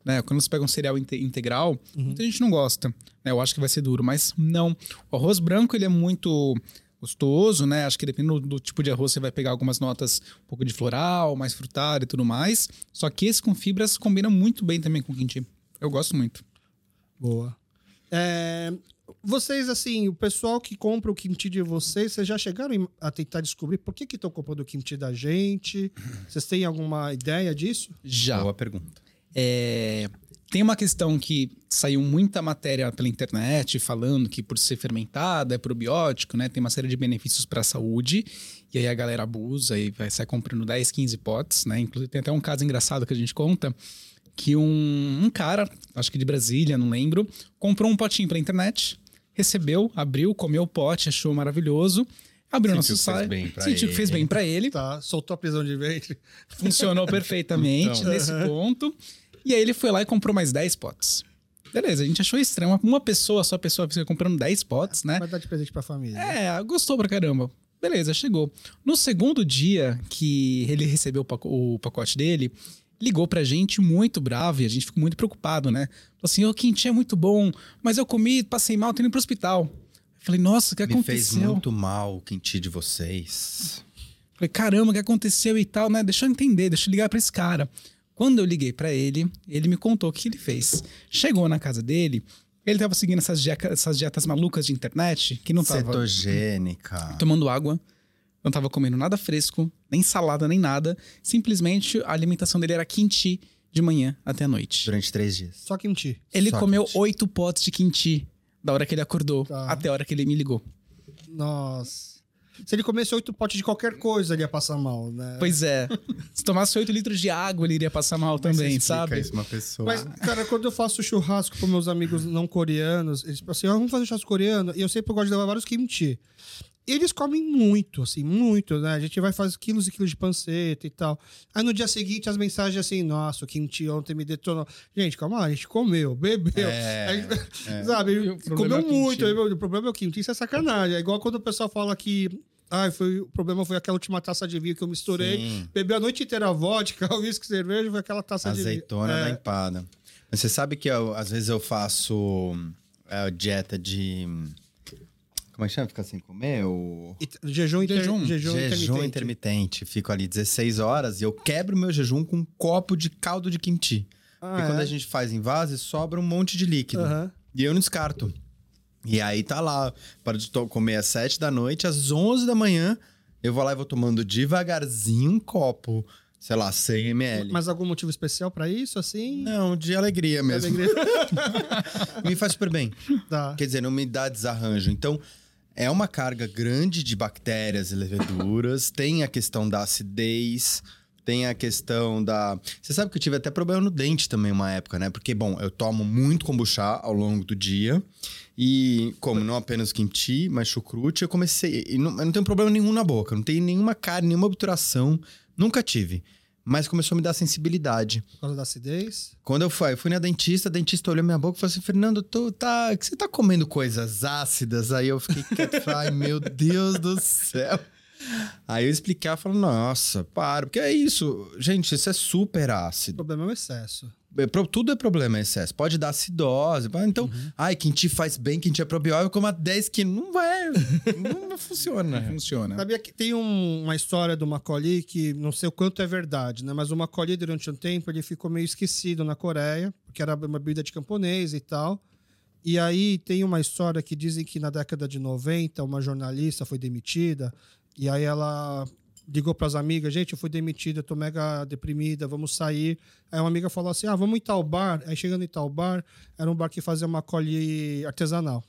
Né? Quando você pega um cereal inte- integral, muita gente não gosta. né? Eu acho que vai ser duro, mas não. O arroz branco ele é muito gostoso, né? Acho que dependendo do, do tipo de arroz, você vai pegar algumas notas um pouco de floral, mais frutado e tudo mais. Só que esse com fibras combina muito bem também com quinti. Eu gosto muito. Boa. É, vocês, assim, o pessoal que compra o kimchi de vocês, vocês já chegaram a tentar descobrir por que estão comprando o kimchi da gente? Vocês têm alguma ideia disso? Já. Boa pergunta. É, tem uma questão que saiu muita matéria pela internet falando que por ser fermentada é probiótico, né? Tem uma série de benefícios para a saúde. E aí a galera abusa e vai sair comprando 10, 15 potes, né? Inclusive tem até um caso engraçado que a gente conta que um, um cara, acho que de Brasília, não lembro, comprou um potinho pela internet, recebeu, abriu, comeu o pote, achou maravilhoso. Abriu Sentiu nosso que fez site, sentiu que fez bem para ele. Tá, soltou a prisão de ventre. Funcionou perfeitamente Então. nesse ponto. E aí ele foi lá e comprou mais 10 potes. Beleza, a gente achou estranho. Uma- pessoa, só a pessoa fica comprando 10 potes, né? Vai dar de presente pra família. É, gostou pra caramba. Beleza, chegou. No segundo dia que ele recebeu o paco- o pacote dele, ligou pra gente muito bravo e a gente ficou muito preocupado, né? Falou assim: ô, quinti é muito bom, mas eu comi, passei mal, tô indo pro hospital. Eu Falei, nossa, o que Me fez muito mal o quinti de vocês. Falei, caramba, o que aconteceu e tal, né? Deixa eu entender, deixa eu ligar pra esse cara. Quando eu liguei pra ele, ele me contou o que ele fez. Chegou na casa dele, ele tava seguindo essas, dieca- essas dietas malucas de internet, que não tava Cetogênica. tomando água, não tava comendo nada fresco, nem salada, nem nada. Simplesmente a alimentação dele era quinti de manhã até a noite. Durante três dias. Só kimchi. Ele Só comeu quinti. oito potes de quinti da hora que ele acordou Tá. até a hora que ele me ligou. Nossa. Se ele comesse oito potes de qualquer coisa, ele ia passar mal, né? Pois é. Se tomasse oito litros de água, ele iria passar mal também, sabe? Isso uma pessoa. Mas, cara, quando eu faço churrasco com meus amigos não coreanos, eles falam assim, ah, vamos fazer churrasco coreano, e eu sempre gosto de levar vários kimchi. Eles comem muito, assim, muito, né? A gente vai fazer quilos e quilos de panceta e tal. Aí no dia seguinte as mensagens assim, nossa, o kimchi ontem me detonou. Gente, calma lá, a gente comeu, bebeu. É, Aí, é. Sabe, O problema comeu é kimchi. muito. Aí, meu, o problema é o kimchi, isso é sacanagem. É igual quando o pessoal fala que ah, foi, o problema foi aquela última taça de vinho que eu misturei. Sim. Bebeu a noite inteira vodka, uísque, cerveja, foi aquela taça de vinho. Azeitona É. da empada. Mas você sabe que eu, às vezes eu faço é, dieta de. Como é que chama? Ficar sem comer? O It- Jejum, inter... Jejum. jejum, jejum intermitente. intermitente. Fico ali 16 horas e eu quebro meu jejum com um copo de caldo de kimchi. Ah, Porque quando é? a gente faz em vaso, sobra um monte de líquido. Aham. E eu não descarto. E aí tá lá, para de comer às 7 da noite, às 11 da manhã, eu vou lá e vou tomando devagarzinho um copo, sei lá, 100 ml. Mas algum motivo especial pra isso, assim? Não, de alegria mesmo. Alegria. me faz super bem. tá. Quer dizer, não me dá desarranjo. Então, é uma carga grande de bactérias e leveduras. tem a questão da acidez. Tem a questão da. Você sabe que eu tive até problema no dente também uma época, né? Porque, bom, eu tomo muito kombucha ao longo do dia. E como não apenas kimchi, mas chucrute, eu comecei. E não, eu não tenho problema nenhum na boca, não tenho nenhuma cárie, nenhuma obturação. Nunca tive. Mas começou a me dar sensibilidade. Por causa da acidez? Quando eu fui, eu fui na dentista, a dentista olhou minha boca e falou assim: Fernando, tu tá, você tá comendo coisas ácidas? Aí eu fiquei quieto ai meu Deus do céu. Aí eu ela falou: nossa, para, porque é isso, gente, isso é super O ácido. problema é o excesso. É, pro- Tudo é problema, é excesso. Pode dar acidose. Então, Uhum. ai, quem te faz bem, quem te é probiótico, coma 10 quilos. Não vai, não funciona. Funciona. Sabia que tem um- uma história do Macaulay que não sei o quanto é verdade, né? Mas o Macaulay, durante um tempo, ele ficou meio esquecido na Coreia, porque era uma bebida de camponês e tal. E aí tem uma história que dizem que na década de 90, uma jornalista foi demitida, e aí ela ligou para as amigas, gente, eu fui demitida, tô mega deprimida, vamos sair. Aí uma amiga falou assim, ah, vamos em tal bar. Aí chegando em tal bar, era um bar que fazia Macaulay artesanal.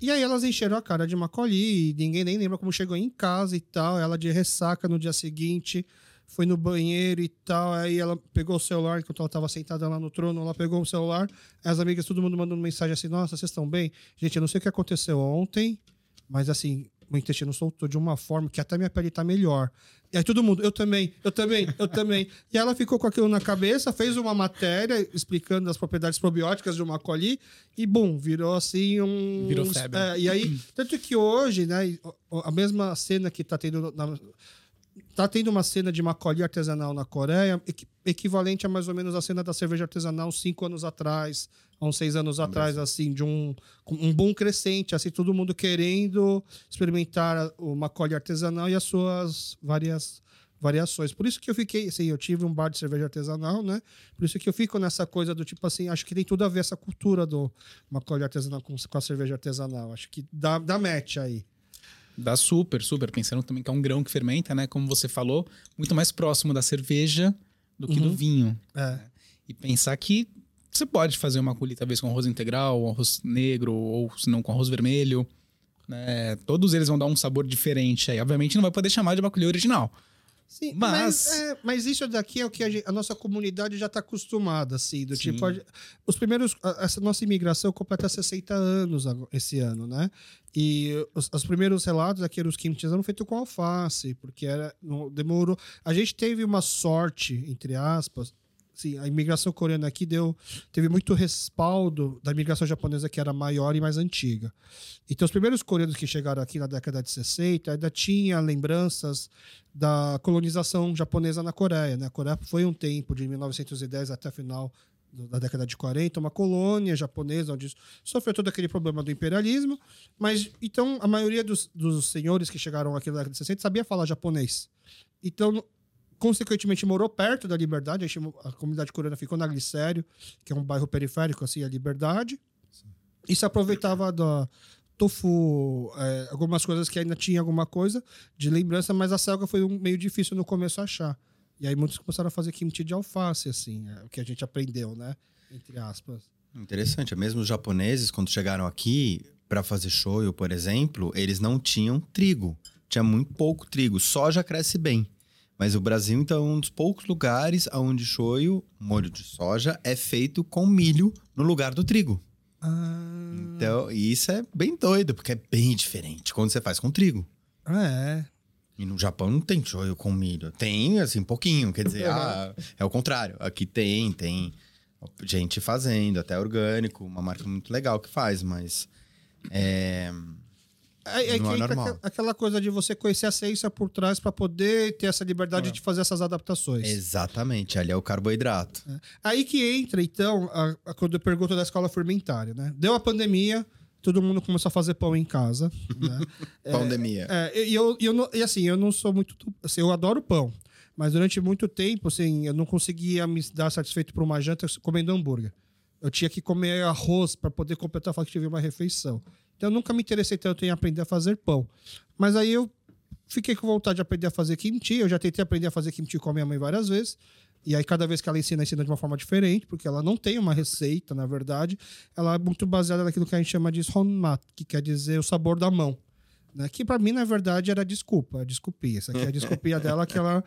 E aí elas encheram a cara de Macaulay, e ninguém nem lembra como chegou em casa e tal. Ela de ressaca no dia seguinte, foi no banheiro e tal. Aí ela pegou o celular, enquanto ela estava sentada lá no trono, ela pegou o celular. As amigas, todo mundo mandando mensagem assim: Nossa, vocês estão bem? Gente, eu não sei o que aconteceu ontem, mas assim, meu intestino soltou de uma forma que até minha pele tá melhor. E aí todo mundo, eu também, eu também, eu também. E ela ficou com aquilo na cabeça, fez uma matéria explicando as propriedades probióticas de uma coli e, bum, virou assim um... Virou febre. É, e aí, tanto que hoje, né, a mesma cena que tá tendo na, tá tendo uma cena de macaulay artesanal na Coreia, equivalente a mais ou menos a cena da cerveja artesanal cinco anos atrás, há uns seis anos atrás, assim, de um, um bom crescente, assim, todo mundo querendo experimentar o macaulay artesanal e as suas várias variações. Por isso que eu fiquei, assim, eu tive um bar de cerveja artesanal, né? Por isso que eu fico nessa coisa do tipo assim, acho que tem tudo a ver essa cultura do macaulay artesanal com, com a cerveja artesanal. Acho que dá, dá match aí. Dá super, super. Pensando também que é um grão que fermenta, né? Como você falou, muito mais próximo da cerveja do que uhum. do vinho. É. E pensar que você pode fazer uma colheita, talvez com arroz integral, arroz negro, ou se não com arroz vermelho. Né? Todos eles vão dar um sabor diferente aí. Obviamente não vai poder chamar de baculê original. Sim, mas... Mas, é, mas, isso daqui é o que a, gente, a nossa comunidade já está acostumada, assim, do Sim. tipo... A, os primeiros... Essa nossa imigração completa 60 anos esse ano, né? E os, os primeiros relatos aqui eram os quimchis eram feitos com alface, porque era, não, demorou... A gente teve uma sorte, entre aspas, Sim, a imigração coreana aqui deu, teve muito respaldo da imigração japonesa que era maior e mais antiga. Então, os primeiros coreanos que chegaram aqui na década de 60 ainda tinha lembranças da colonização japonesa na Coreia. Né? A Coreia foi um tempo, de 1910 até final da década de 40, uma colônia japonesa onde sofreu todo aquele problema do imperialismo, mas então a maioria dos, dos senhores que chegaram aqui na década de 60 sabia falar japonês. Então, consequentemente morou perto da Liberdade, a, comunidade coreana ficou na Glicério, que é um bairro periférico, assim, a Liberdade, Sim. e se aproveitava da tofu, é, algumas coisas que ainda tinha alguma coisa de lembrança, mas a selga foi um, meio difícil no começo achar. E aí muitos começaram a fazer kimchi de alface, assim, é, o que a gente aprendeu, né? Entre aspas. Interessante, mesmo os japoneses, quando chegaram aqui para fazer shoyu, por exemplo, eles não tinham trigo. Tinha muito pouco trigo, soja cresce bem. Mas o Brasil, então, é um dos poucos lugares onde shoyu, molho de soja, é feito com milho no lugar do trigo. Ah. Então, isso é bem doido, porque é bem diferente quando você faz com trigo. Ah, é. E no Japão não tem shoyu com milho. Tem, assim, pouquinho. Quer dizer, ah, é o contrário. Aqui tem, tem gente fazendo, até orgânico, uma marca muito legal que faz, mas. É, é, é, não é normal. Aquela coisa de você conhecer a ciência por trás para poder ter essa liberdade é. de fazer essas adaptações. Exatamente, ali é o carboidrato. É. Aí que entra, então, a, a, quando eu pergunto da escola fermentária, né? Deu a pandemia, todo mundo começou a fazer pão em casa. Né? Pandemia. É, e, eu, eu não, e assim, eu não sou muito. Assim, eu adoro pão. Mas durante muito tempo, assim, eu não conseguia me dar satisfeito por uma janta comendo hambúrguer. Eu tinha que comer arroz para poder completar falar que tive uma refeição. Então eu nunca me interessei tanto em aprender a fazer pão. Mas aí eu fiquei com vontade de aprender a fazer kimchi. Eu já tentei aprender a fazer kimchi com a minha mãe várias vezes. E aí, cada vez que ela ensina, ensina de uma forma diferente, porque ela não tem uma receita, na verdade. Ela é muito baseada naquilo que a gente chama de honmat, que quer dizer o sabor da mão. Né? Que para mim, na verdade, era desculpa, desculpia. Essa aqui é a desculpia dela que ela.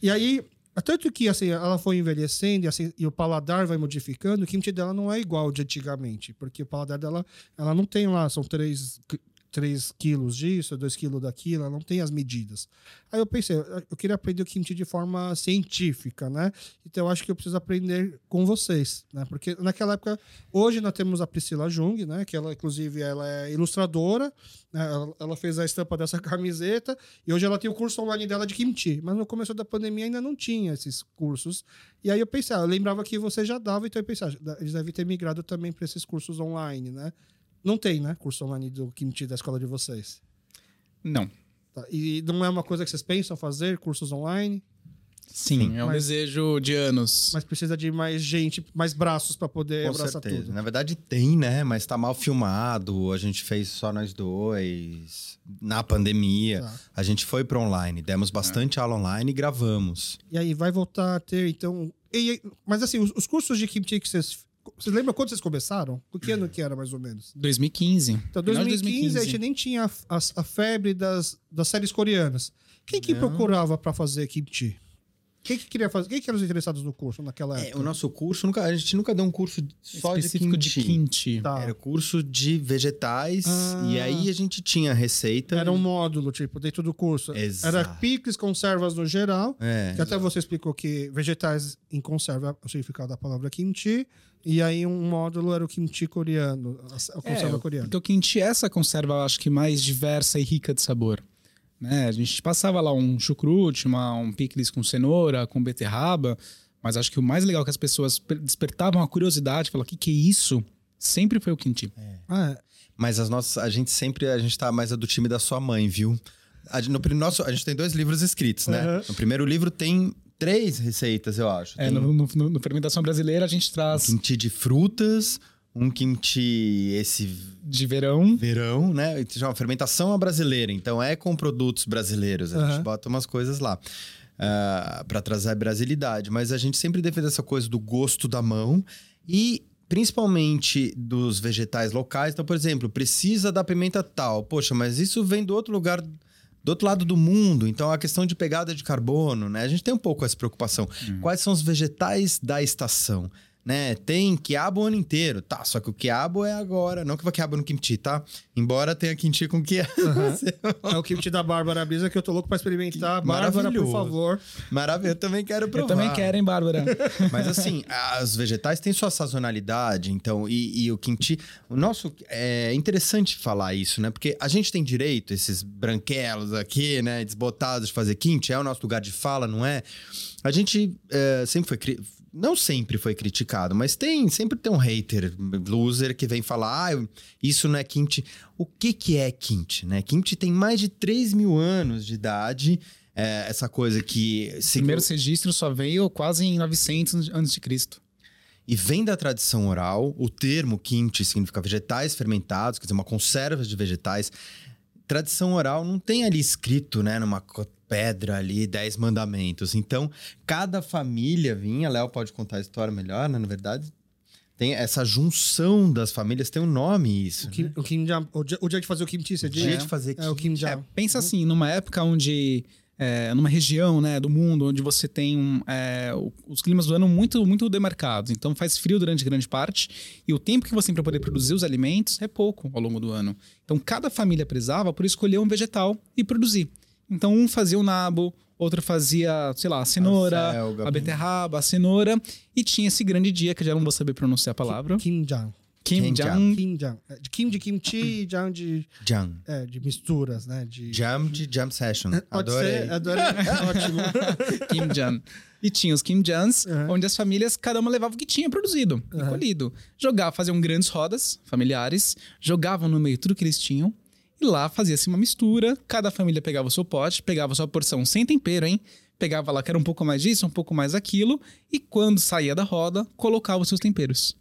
E aí, tanto que assim, ela foi envelhecendo e, assim, e o paladar vai modificando, o kimchi dela não é igual de antigamente, porque o paladar dela ela não tem lá, são três 3 quilos disso, 2 quilos daquilo, ela não tem as medidas. Aí eu pensei, eu queria aprender o kimchi de forma científica, né? Então eu acho que eu preciso aprender com vocês, né? Porque naquela época, hoje nós temos a Priscila Jung, né? Que ela, inclusive, ela é ilustradora, né? ela, ela fez a estampa dessa camiseta e hoje ela tem o curso online dela de kimchi. Mas no começo da pandemia ainda não tinha esses cursos. E aí eu pensei, eu lembrava que você já dava, então eu pensei, ah, eles devem ter migrado também para esses cursos online, né? Não tem, né? Curso online do kimchi da escola de vocês. Não. Tá. E não é uma coisa que vocês pensam fazer, cursos online? Sim, Sim é um mas, desejo de anos. Mas precisa de mais gente, mais braços para poder Com abraçar certeza. tudo. Na verdade tem, né? Mas tá mal filmado. A gente fez só nós dois. Na pandemia, tá. a gente foi para online, demos bastante é. aula online e gravamos. E aí vai voltar a ter, então. E, mas assim, os, os cursos de kimchi que vocês você lembra quando vocês começaram? O que ano que era, mais ou menos? 2015. Então, 2015, 2015. a gente nem tinha a, a, a, febre das, das séries coreanas. Quem que Não. procurava para fazer kimchi? Quem que queria fazer? Quem que eram os interessados no curso naquela É, época? o nosso curso, nunca, a gente nunca deu um curso só específico de kimchi. Tá. Era curso de vegetais Ah. e aí a gente tinha receita. Era um módulo, tipo, dentro do curso. Exato. Era picles, conservas no geral. É. Que até você explicou que vegetais em conserva é o significado da palavra kimchi. E aí um módulo era o kimchi coreano, a a conserva É, coreana. Porque o kimchi é essa conserva, eu acho que mais diversa e rica de sabor. Né? A gente passava lá um chucrute, uma, um picles com cenoura, com beterraba, mas acho que o mais legal que as pessoas per- despertavam a curiosidade, falavam, o que, que é isso? Sempre foi o kimchi. Ah, é. Mas as nossas, a gente sempre, a gente tá mais do time da sua mãe, viu? A, gente- no, nosso, a gente tem dois livros escritos, né? Uhum. No primeiro livro tem três receitas, eu acho. É, Tem no, no, no- Fermentação Brasileira a gente um traz kimchi de frutas, um kimchi esse de verão, verão, né? E chama fermentação à brasileira, então é com produtos brasileiros. A Aham. gente bota umas coisas lá. ah, pra trazer a brasilidade, mas a gente sempre defende essa coisa do gosto da mão e principalmente dos vegetais locais. Então, por exemplo, precisa da pimenta tal. Poxa, mas isso vem do outro lugar, do outro lado do mundo. Então, a questão de pegada de carbono, né? A gente tem um pouco essa preocupação. Quais são os vegetais da estação? Né? Tem quiabo o ano inteiro, tá? Só que o quiabo é agora, não que vai quiabo no kimchi, tá? Embora tenha kimchi com quiabo. É o kimchi da Bárbara Brisa que eu tô louco pra experimentar. Bárbara, por favor. Maravilha, eu também quero provar. eu também quero, hein, Bárbara? Mas assim, os vegetais têm sua sazonalidade, então, e, e o kimchi. O nosso. É interessante falar isso, né? Porque a gente tem direito, esses branquelos aqui, né? Desbotados de fazer kimchi, é o nosso lugar de fala, não é? A gente é, sempre foi. Não sempre foi criticado, mas tem sempre tem um hater, loser, que vem falar: ah, isso não é kimchi. O que, que é kimchi, né? Kimchi tem mais de 3 mil anos de idade. é, essa coisa que. Se- primeiro registro só veio quase em 900 antes de Cristo. E vem da tradição oral, o termo kimchi significa vegetais fermentados, quer dizer, uma conserva de vegetais. Tradição oral não tem ali escrito, né, numa pedra ali, dez mandamentos. Então, cada família vinha, Léo pode contar a história melhor, né, na verdade. Tem essa junção das famílias, tem um nome isso. O, né? kim, o, kimjam- o dia, o dia de fazer o kimchi, você diz? Dia de fazer É o kimjam. É, pensa assim, numa época onde. É, numa região né, do mundo onde você tem um, é, o- os climas do ano muito, muito demarcados. Então faz frio durante grande parte e o tempo que você tem para poder produzir os alimentos é pouco ao longo do ano. Então cada família prezava por escolher um vegetal e produzir. Então um fazia o nabo, outro fazia, sei lá, a cenoura, A selga. a beterraba, a cenoura e tinha esse grande dia que eu já não vou saber pronunciar a palavra. Kimjang. Kimjam. É, De kim de kimchi, jam de, Jam. é, de misturas, né? De... Jam de Jam Session. Adorei. ser, adorei. Ótimo. Kimjan. E tinha os Kimjans, Uhum. onde as famílias, cada uma levava o que tinha produzido e colhido. Jogava, faziam grandes rodas familiares, jogavam no meio tudo que eles tinham, e lá fazia-se uma mistura. Cada família pegava o seu pote, pegava a sua porção sem tempero, hein? Pegava lá que era um pouco mais disso, um pouco mais aquilo, e quando saía da roda, colocava os seus temperos.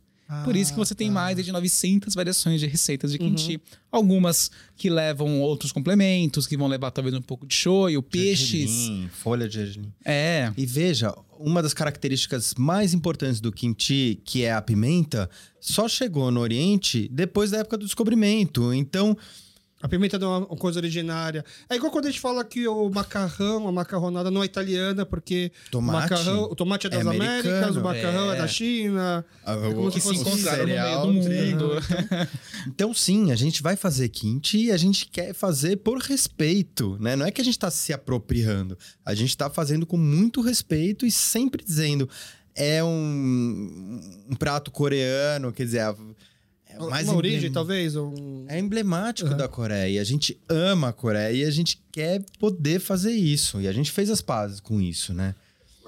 Por isso que você tem Ah, tá. mais de 900 variações de receitas de kimchi. Uhum. Algumas que levam outros complementos, que vão levar talvez um pouco de shoyu, peixes. Gergelim, folha de gergelim. É, E veja, uma das características mais importantes do kimchi, que é a pimenta, só chegou no Oriente depois da época do descobrimento. Então, A pimenta é uma coisa originária. É igual quando a gente fala que o macarrão, a macarronada não é italiana, porque Tomate o, macarrão, o tomate é das é Américas, o macarrão é, É. da China. a- como o- se que se encontraram no meio cereal, do trigo. mundo. Então, sim, a gente vai fazer kimchi e a gente quer fazer por respeito, né? Não é que a gente está se apropriando. A gente está fazendo com muito respeito e sempre dizendo é um, um prato coreano, quer dizer, é mais uma origem, emblem- talvez? Um... É emblemático Uhum. da Coreia. A gente ama a Coreia e a gente quer poder fazer isso. E a gente fez as pazes com isso, né?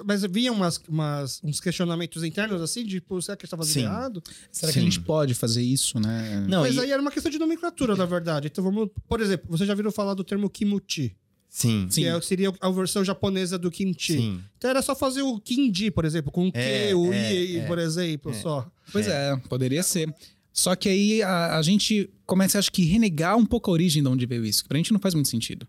Mas vinha umas, umas- uns questionamentos internos assim, de, tipo, será que a gente tá Sim. errado? Será que a Sim. gente pode fazer isso, né? Não, Mas e- aí era uma questão de nomenclatura, na verdade. Então vamos. Por exemplo, você já viram falar do termo kimuchi, Sim. Sim. que é- seria a versão japonesa do kimchi. Sim. Então era só fazer o kinji, por exemplo, com o É, que, o é, i, é. por exemplo, só. Pois é. poderia ser. Só que aí a, a gente começa, acho que, renegar um pouco a origem de onde veio isso. que Pra gente não faz muito sentido.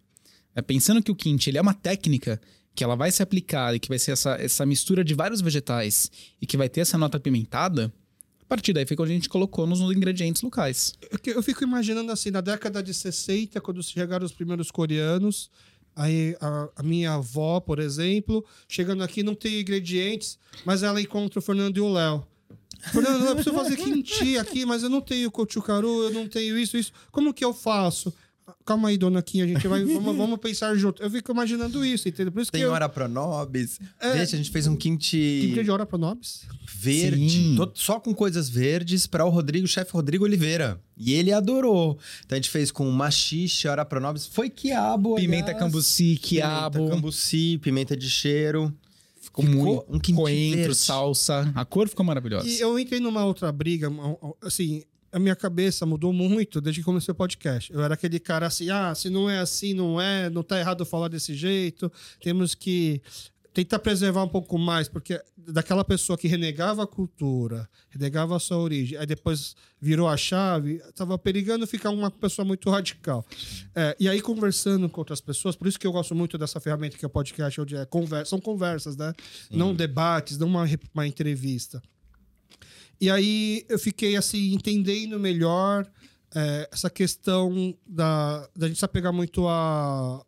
É, pensando que o kimchi ele é uma técnica que ela vai se aplicar e que vai ser essa, essa mistura de vários vegetais e que vai ter essa nota apimentada, a partir daí foi quando a gente colocou nos ingredientes locais. Eu, que- eu fico imaginando assim, na década de 60, quando chegaram os primeiros coreanos, Aí a, a minha avó, por exemplo, chegando aqui não tem ingredientes, mas ela encontra o Fernando e o Léo. Fernando, eu preciso fazer kimchi aqui, mas eu não tenho cochucaru, eu não tenho isso, isso. Como que eu faço? Calma aí, dona Kim, a gente vai. Vamos, vamos pensar junto. Eu fico imaginando isso, entendeu? Por isso Tem que eu, hora pro nobis. É. Gente, a gente fez um kimchi Kimchi de hora pro Nobis. verde, Sim. todo- só com coisas verdes para o Rodrigo, o chefe Rodrigo Oliveira. E ele adorou. Então a gente fez com machixe, ora pro nobis. Foi quiabo, Pimenta aliás. cambuci, quiabo. Pimenta cambuci, pimenta de cheiro. Ficou, Ficou muito. um coentro, verde. salsa. A cor ficou maravilhosa. E eu entrei numa outra briga, assim, a minha cabeça mudou muito desde que comecei o podcast. Eu era aquele cara assim, ah, se não é assim, não é, não tá errado falar desse jeito, temos que tentar preservar um pouco mais, porque daquela pessoa que renegava a cultura, renegava a sua origem, aí depois virou a chave, tava perigando ficar uma pessoa muito radical. É, e aí, conversando com outras pessoas, por isso que eu gosto muito dessa ferramenta que é o podcast, onde é conversa, são conversas, né? Não debates, não uma, uma entrevista. E aí eu fiquei assim, entendendo melhor é, essa questão da, da gente se apegar muito a,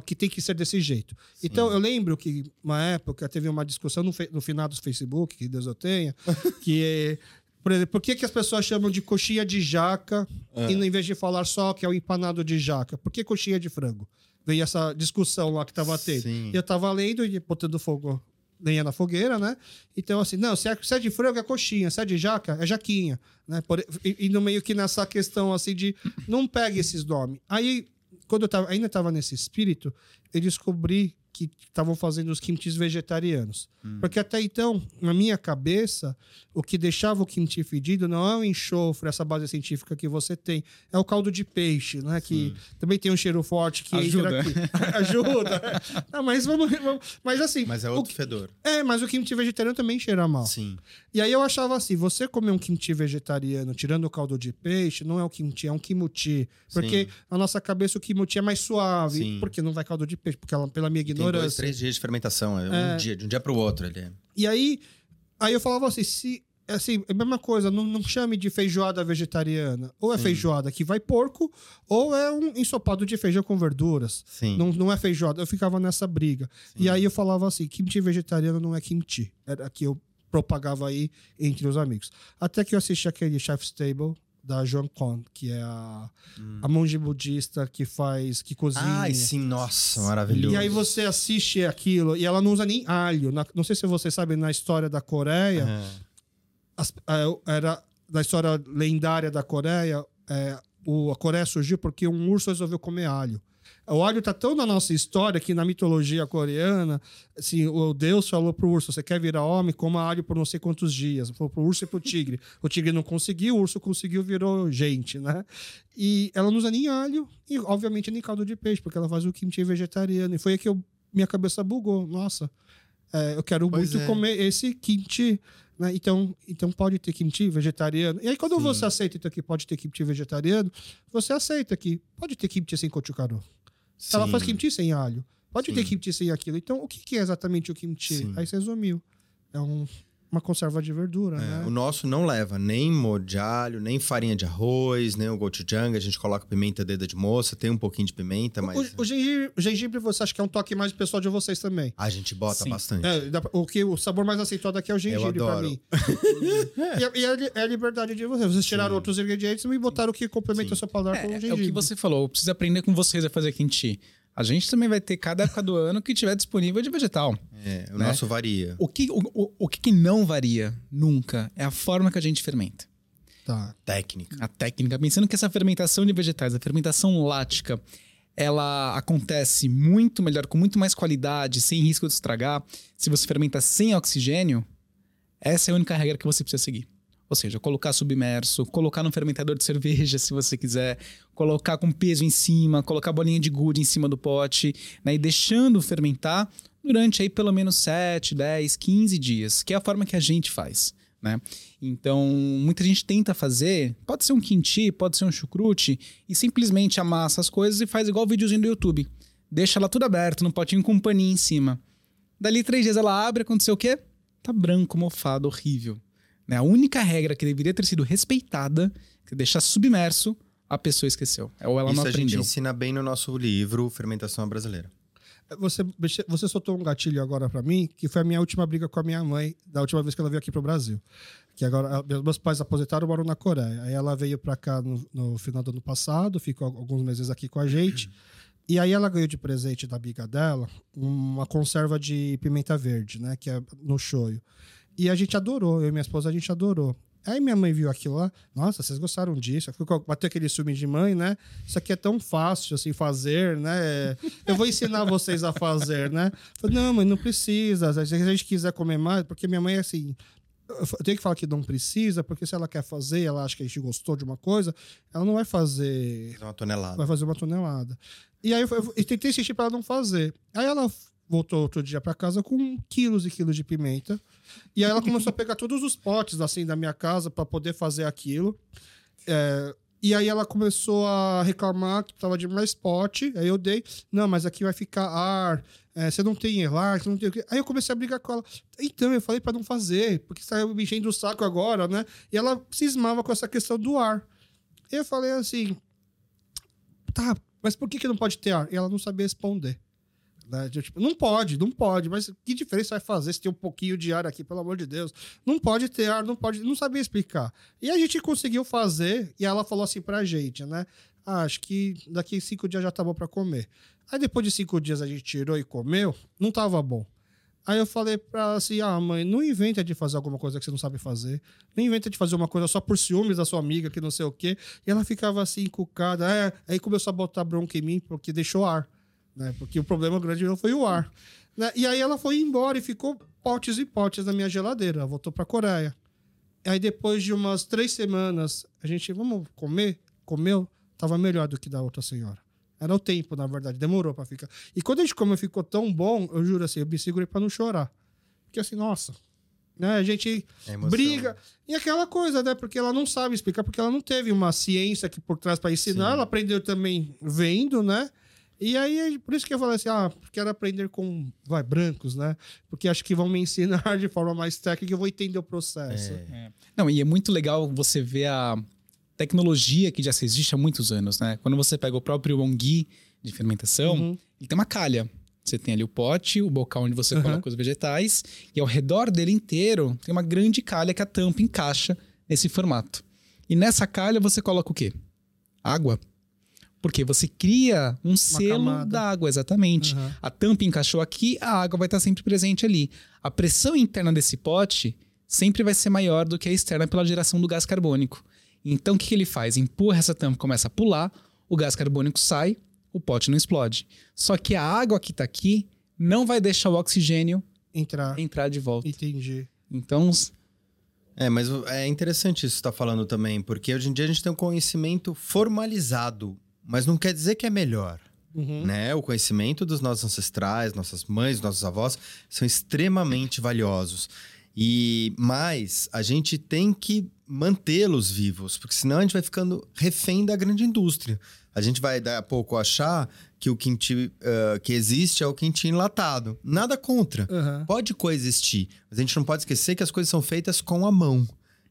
que tem que ser desse jeito. Então eu lembro que uma época teve uma discussão no, no final do Facebook, que Deus eu tenha, que é, por exemplo, por que, que as pessoas chamam de coxinha de jaca e em vez de falar só que é o empanado de jaca? Por que coxinha de frango? Veio essa discussão lá que tava tendo. Sim. E eu tava lendo e botando fogo lenha na fogueira, né? Então, assim, não, se é, se é de frango é coxinha, se é de jaca é jaquinha, né? Por, e, e no meio que nessa questão, assim, de não pegue esses nomes. Aí, quando eu tava, ainda estava nesse espírito, eu descobri que estavam fazendo os kimchis vegetarianos. Porque até então, na minha cabeça, o que deixava o kimchi fedido não é o enxofre, essa base científica que você tem, é o caldo de peixe, né? Que também tem um cheiro forte que Ajuda. Ajuda. Não, mas vamos, vamos- Mas assim. Mas é o outro que- fedor. é, mas o kimchi vegetariano também cheira mal. Sim. E aí eu achava assim, você comer um kimchi vegetariano, tirando o caldo de peixe, não é um kimchi, é um kimuchi. Porque Sim. na nossa cabeça o kimchi é mais suave. Sim. Porque não vai caldo de peixe, porque ela, pela minha Tem dois, três dias de fermentação. É, É. um dia, de um dia pro outro. Ele é. E aí, aí eu falava assim, se assim, é a mesma coisa, não, não chame de feijoada vegetariana. Ou é feijoada que vai porco, ou é um ensopado de feijão com verduras. Sim. Não, não é feijoada. Eu ficava nessa briga. E aí eu falava assim: kimchi vegetariano não é kimchi. Era que eu propagava aí entre os amigos. Até que eu assisti aquele Chef's Table da Joan Con, que é a, a monge budista que faz, que cozinha. Ai, sim, nossa, maravilhoso. E aí você assiste aquilo e ela não usa nem alho. Na- não sei se vocês sabem, na história da Coreia, É. as- era na história lendária da Coreia, é, o, a Coreia surgiu porque um urso resolveu comer alho. O alho tá tão na nossa história que na mitologia coreana, assim, o Deus falou pro urso: você quer virar homem, coma alho por não sei quantos dias. Falou pro urso e pro tigre. O tigre não conseguiu, o urso conseguiu, virou gente, né? E ela não usa nem alho e, obviamente, nem caldo de peixe, porque ela faz o kimchi vegetariano. E foi aí que eu, minha cabeça bugou. Nossa, é, eu quero Pois muito é. comer esse kimchi. Né? Então, então pode ter kimchi vegetariano. E aí, quando Sim. você aceita então, que pode ter kimchi vegetariano, você aceita que pode ter kimchi sem kochukaru. Se ela Sim. faz kimchi sem alho, pode ter Sim. kimchi sem aquilo. Então, o que, que é exatamente o kimchi? Sim. Aí você resumiu. É um- uma conserva de verdura, É, né? O nosso não leva nem molho de alho, nem farinha de arroz, nem o gochujang. A gente coloca pimenta dedo de moça, tem um pouquinho de pimenta, mas O, o gengibre, o gengibre, você acha que é um toque mais pessoal de vocês também? a gente bota Sim. bastante. É, o, que, o sabor mais acentuado aqui é o gengibre pra adoro. mim. e, a- e a, li- é a liberdade de vocês. Vocês tiraram outros ingredientes e botaram o que complementa o seu paladar com o É, é gengibre. o que você falou, eu preciso aprender com vocês a fazer kimchi. A gente também vai ter cada época do ano que tiver disponível de vegetal. É, o Né? nosso varia. O que, o, o, o que que não varia nunca é a forma que a gente fermenta. Tá. Técnica. A técnica, pensando que essa fermentação de vegetais, a fermentação lática, ela acontece muito melhor, com muito mais qualidade, sem risco de estragar, se você fermenta sem oxigênio, essa é a única regra que você precisa seguir. Ou seja, colocar submerso, colocar no fermentador de cerveja, se você quiser, colocar com peso em cima, colocar bolinha de gude em cima do pote, né, e deixando fermentar durante aí pelo menos 7, 10, 15 dias, que é a forma que a gente faz. Né? Então, muita gente tenta fazer, pode ser um kimchi, pode ser um chucrute, e simplesmente amassa as coisas e faz igual o videozinho do YouTube. Deixa ela tudo aberto, no potinho com um paninho em cima. Dali três dias ela abre, aconteceu o quê? Tá branco, mofado, horrível. Né? A única regra que deveria ter sido respeitada é deixar submerso a pessoa esqueceu. Ou ela Isso não a gente aprendeu. ensina bem no nosso livro Fermentação Brasileira. Você, você soltou um gatilho agora para mim, que foi a minha última briga com a minha mãe, da última vez que ela veio aqui pro Brasil. Que agora, meus pais aposentaram, moram na Coreia. Aí ela veio para cá no, no, final do ano passado, ficou alguns meses aqui com a gente. E aí ela ganhou de presente da amiga dela uma conserva de pimenta verde, né? Que é no shoyu. E a gente adorou, eu e minha esposa, a gente adorou. Aí minha mãe viu aquilo lá, nossa, vocês gostaram disso? Bateu aquele ciúme de mãe, né? Isso aqui é tão fácil assim fazer, né? Eu vou ensinar vocês a fazer, né? Falei, não, mãe, não precisa. Se a gente quiser comer mais, porque minha mãe é assim. Eu tenho que falar que não precisa, porque se ela quer fazer, ela acha que a gente gostou de uma coisa, ela não vai fazer. Uma tonelada. Vai fazer uma tonelada. E aí eu, eu, eu tentei insistir para ela não fazer. Aí ela voltou outro dia para casa com quilos e quilos de pimenta. E aí ela começou a pegar todos os potes assim da minha casa para poder fazer aquilo. É, e aí ela começou a reclamar que precisava de mais pote. Aí eu dei, não, mas aqui vai ficar ar. É, você não tem você não tem. Aí eu comecei a brigar com ela. Então, eu falei para não fazer, porque você tá me enchendo o saco agora, né? E ela cismava com essa questão do ar. Eu falei assim: tá, mas por que, que não pode ter ar? E ela não sabia responder. Né? Tipo, não pode, não pode, mas que diferença vai fazer se tem um pouquinho de ar aqui, pelo amor de Deus? Não pode ter ar, não pode, não sabia explicar. E a gente conseguiu fazer, e ela falou assim pra gente, né? Ah, acho que daqui cinco dias já tá bom pra comer. Aí depois de cinco dias a gente tirou e comeu, não tava bom. Aí eu falei pra ela assim: ah, mãe, não inventa de fazer alguma coisa que você não sabe fazer. Não inventa de fazer uma coisa só por ciúmes da sua amiga, que não sei o quê. E ela ficava assim, encucada. É, aí começou a botar bronca em mim, porque deixou ar né? Porque o problema grande foi o ar. Né? E aí ela foi embora e ficou potes e potes na minha geladeira. Ela voltou para a Coreia. Aí depois de umas três semanas, a gente, vamos comer? Comeu? Tava melhor do que da outra senhora. Era o tempo, na verdade, demorou para ficar. E quando a gente comeu, ficou tão bom, eu juro assim, eu me segurei para não chorar. Porque assim, nossa, né? A gente é briga. E aquela coisa, né? Porque ela não sabe explicar, porque ela não teve uma ciência aqui por trás para ensinar. Sim. Ela aprendeu também vendo, né? E aí, por isso que eu falei assim, ah, quero aprender com, vai, brancos, né? Porque acho que vão me ensinar de forma mais técnica e eu vou entender o processo. É. É. Não, e é muito legal você ver a tecnologia que já existe há muitos anos, né? Quando você pega o próprio ongui de fermentação, uhum. ele tem uma calha. Você tem ali o pote, o bocal onde você uhum. coloca os vegetais, e ao redor dele inteiro tem uma grande calha que a tampa encaixa nesse formato. E nessa calha você coloca o quê? Água. Porque você cria um Uma selo da água, exatamente. Uhum. A tampa encaixou aqui, a água vai estar sempre presente ali. A pressão interna desse pote sempre vai ser maior do que a externa pela geração do gás carbônico. Então o que, que ele faz? Empurra essa tampa, começa a pular, o gás carbônico sai, o pote não explode. Só que a água que está aqui não vai deixar o oxigênio entrar, entrar de volta. Entendi. Então é, mas é interessante isso que você está falando também, porque hoje em dia a gente tem um conhecimento formalizado mas não quer dizer que é melhor. Uhum. Né? O conhecimento dos nossos ancestrais, nossas mães, nossos avós são extremamente valiosos. E mais, a gente tem que mantê-los vivos, porque senão a gente vai ficando refém da grande indústria. A gente vai daqui a pouco achar que o kimchi uh, que existe é o kimchi enlatado. Nada contra. Uhum. Pode coexistir, mas a gente não pode esquecer que as coisas são feitas com a mão.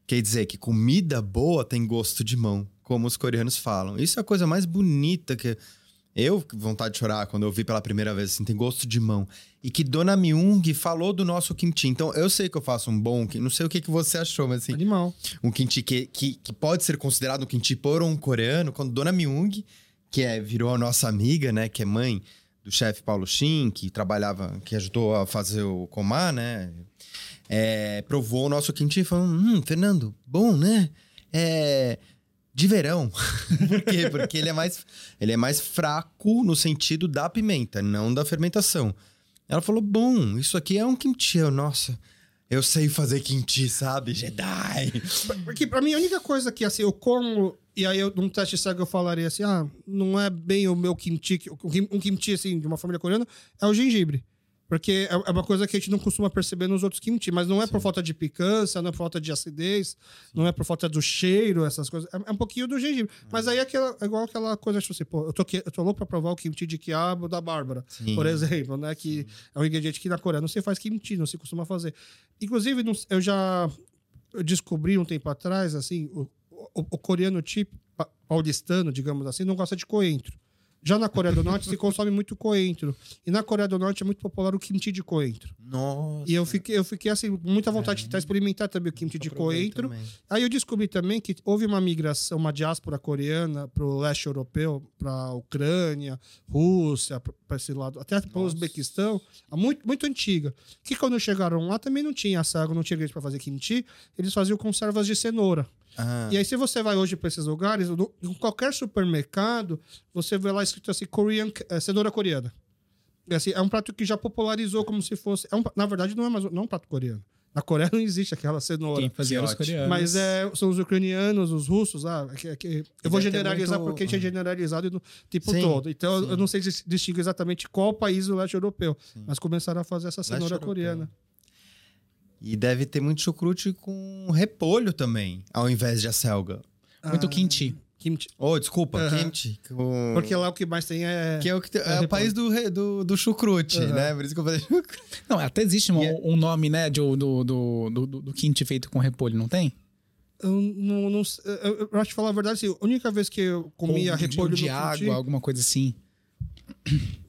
Quer dizer que comida boa tem gosto de mão como os coreanos falam. Isso é a coisa mais bonita que. Eu, vontade de chorar quando eu vi pela primeira vez, assim, tem gosto de mão. E que Dona Myung falou do nosso kimchi. Então, eu sei que eu faço um bom kimchi. Não sei o que, que você achou, mas assim... Animal. Um kimchi que, que, que pode ser considerado um kimchi por um coreano. Quando Dona Myung, que é, virou a nossa amiga, né? Que é mãe do chefe Paulo Shin, que trabalhava... Que ajudou a fazer o Komar, né? É, provou o nosso kimchi e falou... Hum, Fernando, bom, né? É de verão. Por quê? Porque ele é, mais, ele é mais fraco no sentido da pimenta, não da fermentação. Ela falou: bom, isso aqui é um kimchi. Eu, nossa, eu sei fazer kimchi, sabe? Jedi. Porque pra mim a única coisa que assim, eu como. E aí, eu, num teste cego, eu falaria assim: ah, não é bem o meu kimchi. Um kimchi, assim, de uma família coreana, é o gengibre. Porque é, é uma coisa que a gente não costuma perceber nos outros kimchi, mas não é Sim. por falta de picância, não é por falta de acidez, Sim. não é por falta do cheiro, essas coisas. É, é um pouquinho do gengibre. Uhum. Mas aí é, aquela, é igual aquela coisa, tipo assim, pô, eu tô, eu tô louco pra provar o kimchi de quiabo da Bárbara, Sim. por exemplo, né? Que é um ingrediente que na Coreia não se faz kimchi, não se costuma fazer. Inclusive, eu já descobri um tempo atrás, assim, o, o, o coreano tipo pa- paulistano, digamos assim, não gosta de coentro. Já na Coreia do Norte se consome muito coentro. E na Coreia do Norte é muito popular o kimchi de coentro. Nossa. E eu fiquei, eu fiquei assim, muita vontade de tentar experimentar também o kimchi de coentro. Aí eu descobri também que houve uma migração, uma diáspora coreana para o leste europeu, para a Ucrânia, Rússia, para esse lado, até para o Uzbequistão, muito, muito antiga. Que quando chegaram lá também não tinha sago, não tinha ingrediente para fazer kimchi, eles faziam conservas de cenoura. Ah, E aí, se você vai hoje para esses lugares, em qualquer supermercado, você vê lá escrito assim, Korean, é, cenoura coreana. E, assim, é um prato que já popularizou como se fosse. É um, na verdade, não é mais não é um prato coreano. Na Coreia não existe aquela cenoura. Quem fazia os coreanos. Mas é, são os ucranianos, os russos, ah, é que- é que- eu vou generalizar muito- porque a gente é generalizado no tipo Sim, todo. Então eu- sim. eu não sei dis- distinguir exatamente qual país do leste europeu, mas começaram a fazer essa cenoura europeu. E deve ter muito chucrute com repolho também, ao invés de acelga. Muito Ah, kimchi. Kimchi. Oh, desculpa, Aham. kimchi. com- Porque lá o que mais tem é. Que é o, que te- é o repolho. país do, do, do chucrute, Aham. né? Por isso que eu falei chucrute. Não, até existe um, é- um nome, né, de, do, do, do, do, do kimchi feito com repolho, não tem? Eu não, não sei- eu, eu acho que falar a verdade, assim, a única vez que eu comia Ou de- repolho de no água, kimchi, alguma coisa assim.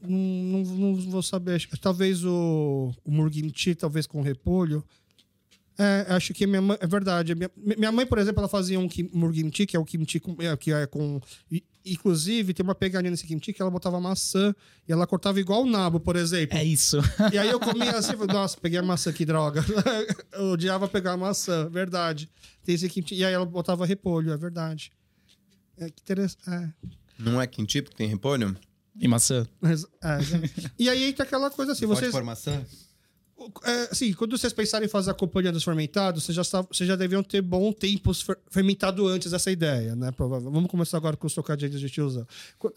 não, não, não vou saber. Talvez o, o murgimchi, talvez com repolho. É, acho que minha mãe, é verdade. Minha, minha mãe, por exemplo, ela fazia um kim- murgimchi, que é o kimchi com, é, que é com e- inclusive tem uma pegadinha nesse kimchi que ela botava maçã e ela cortava igual o nabo, por exemplo. É isso. E aí eu comia assim, falei, nossa, peguei a maçã, que droga. eu odiava pegar a maçã, verdade. Tem esse kimchi. E aí ela botava repolho, é verdade. É que interessante. É. Não é kimchi porque tem repolho? E maçã. Mas, é, e aí entra aquela coisa assim, Pode vocês. pôr maçã? É, assim, quando vocês pensarem em fazer acompanhados fermentados, vocês já, vocês já deviam ter bom tempo fer- fermentado antes dessa ideia, né? Provável. Vamos começar agora com os trocadilhos de tiozão.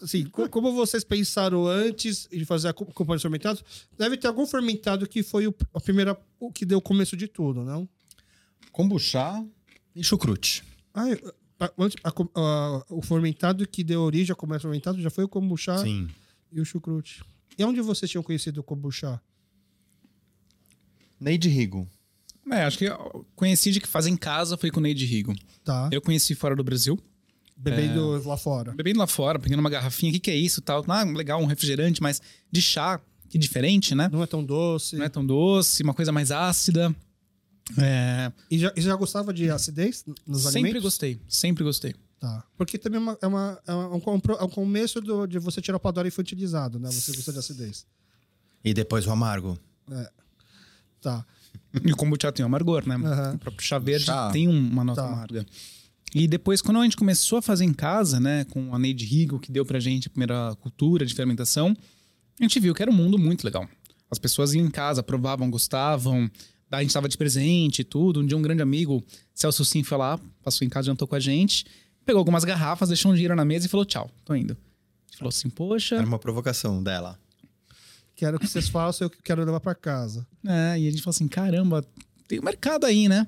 Assim, co- como vocês pensaram antes de fazer aco- acompanhados fermentados, deve ter algum fermentado que foi o, a primeira, o que deu o começo de tudo, não? Kombucha e chucrute. Ah, a- a a- o fermentado que deu origem ao começo fermentado já foi o kombucha Sim. e o chucrute. E onde vocês tinham conhecido o kombucha? Neide Rigo. É, acho que conheci de que faz em casa foi com o Neide Rigo. Tá. Eu conheci fora do Brasil. Bebendo lá fora. Bebendo lá fora, pegando uma garrafinha, o que, que é isso tal. Ah, legal, um refrigerante, mas de chá, que diferente, né? Não é tão doce. Não é tão doce, uma coisa mais ácida. É, E já, e já gostava de acidez nos sempre alimentos? gostei, sempre gostei. Tá. Porque também é, uma, é, uma- é um, compro- é um começo do- de você tirar o paladar infantilizado, né? Você gosta de acidez. E depois o amargo. Tá. E o kombucha tem um amargor, né? Aham. O próprio chá verde Chá. tem um- uma nota Tá. amarga. E depois, quando a gente começou a fazer em casa, né, com a Neide Rigo, que deu pra gente a primeira cultura de fermentação, a gente viu que era um mundo muito legal. As pessoas iam em casa, provavam, gostavam, a gente tava de presente e tudo. Um dia um grande amigo, Celso Sim, foi lá, passou em casa, jantou com a gente, pegou algumas garrafas, deixou um dinheiro na mesa e falou tchau, tô indo. A gente falou assim, poxa... Era uma provocação dela. Quero que vocês façam, eu quero levar pra casa. É, e a gente falou assim, caramba, tem um mercado aí, né?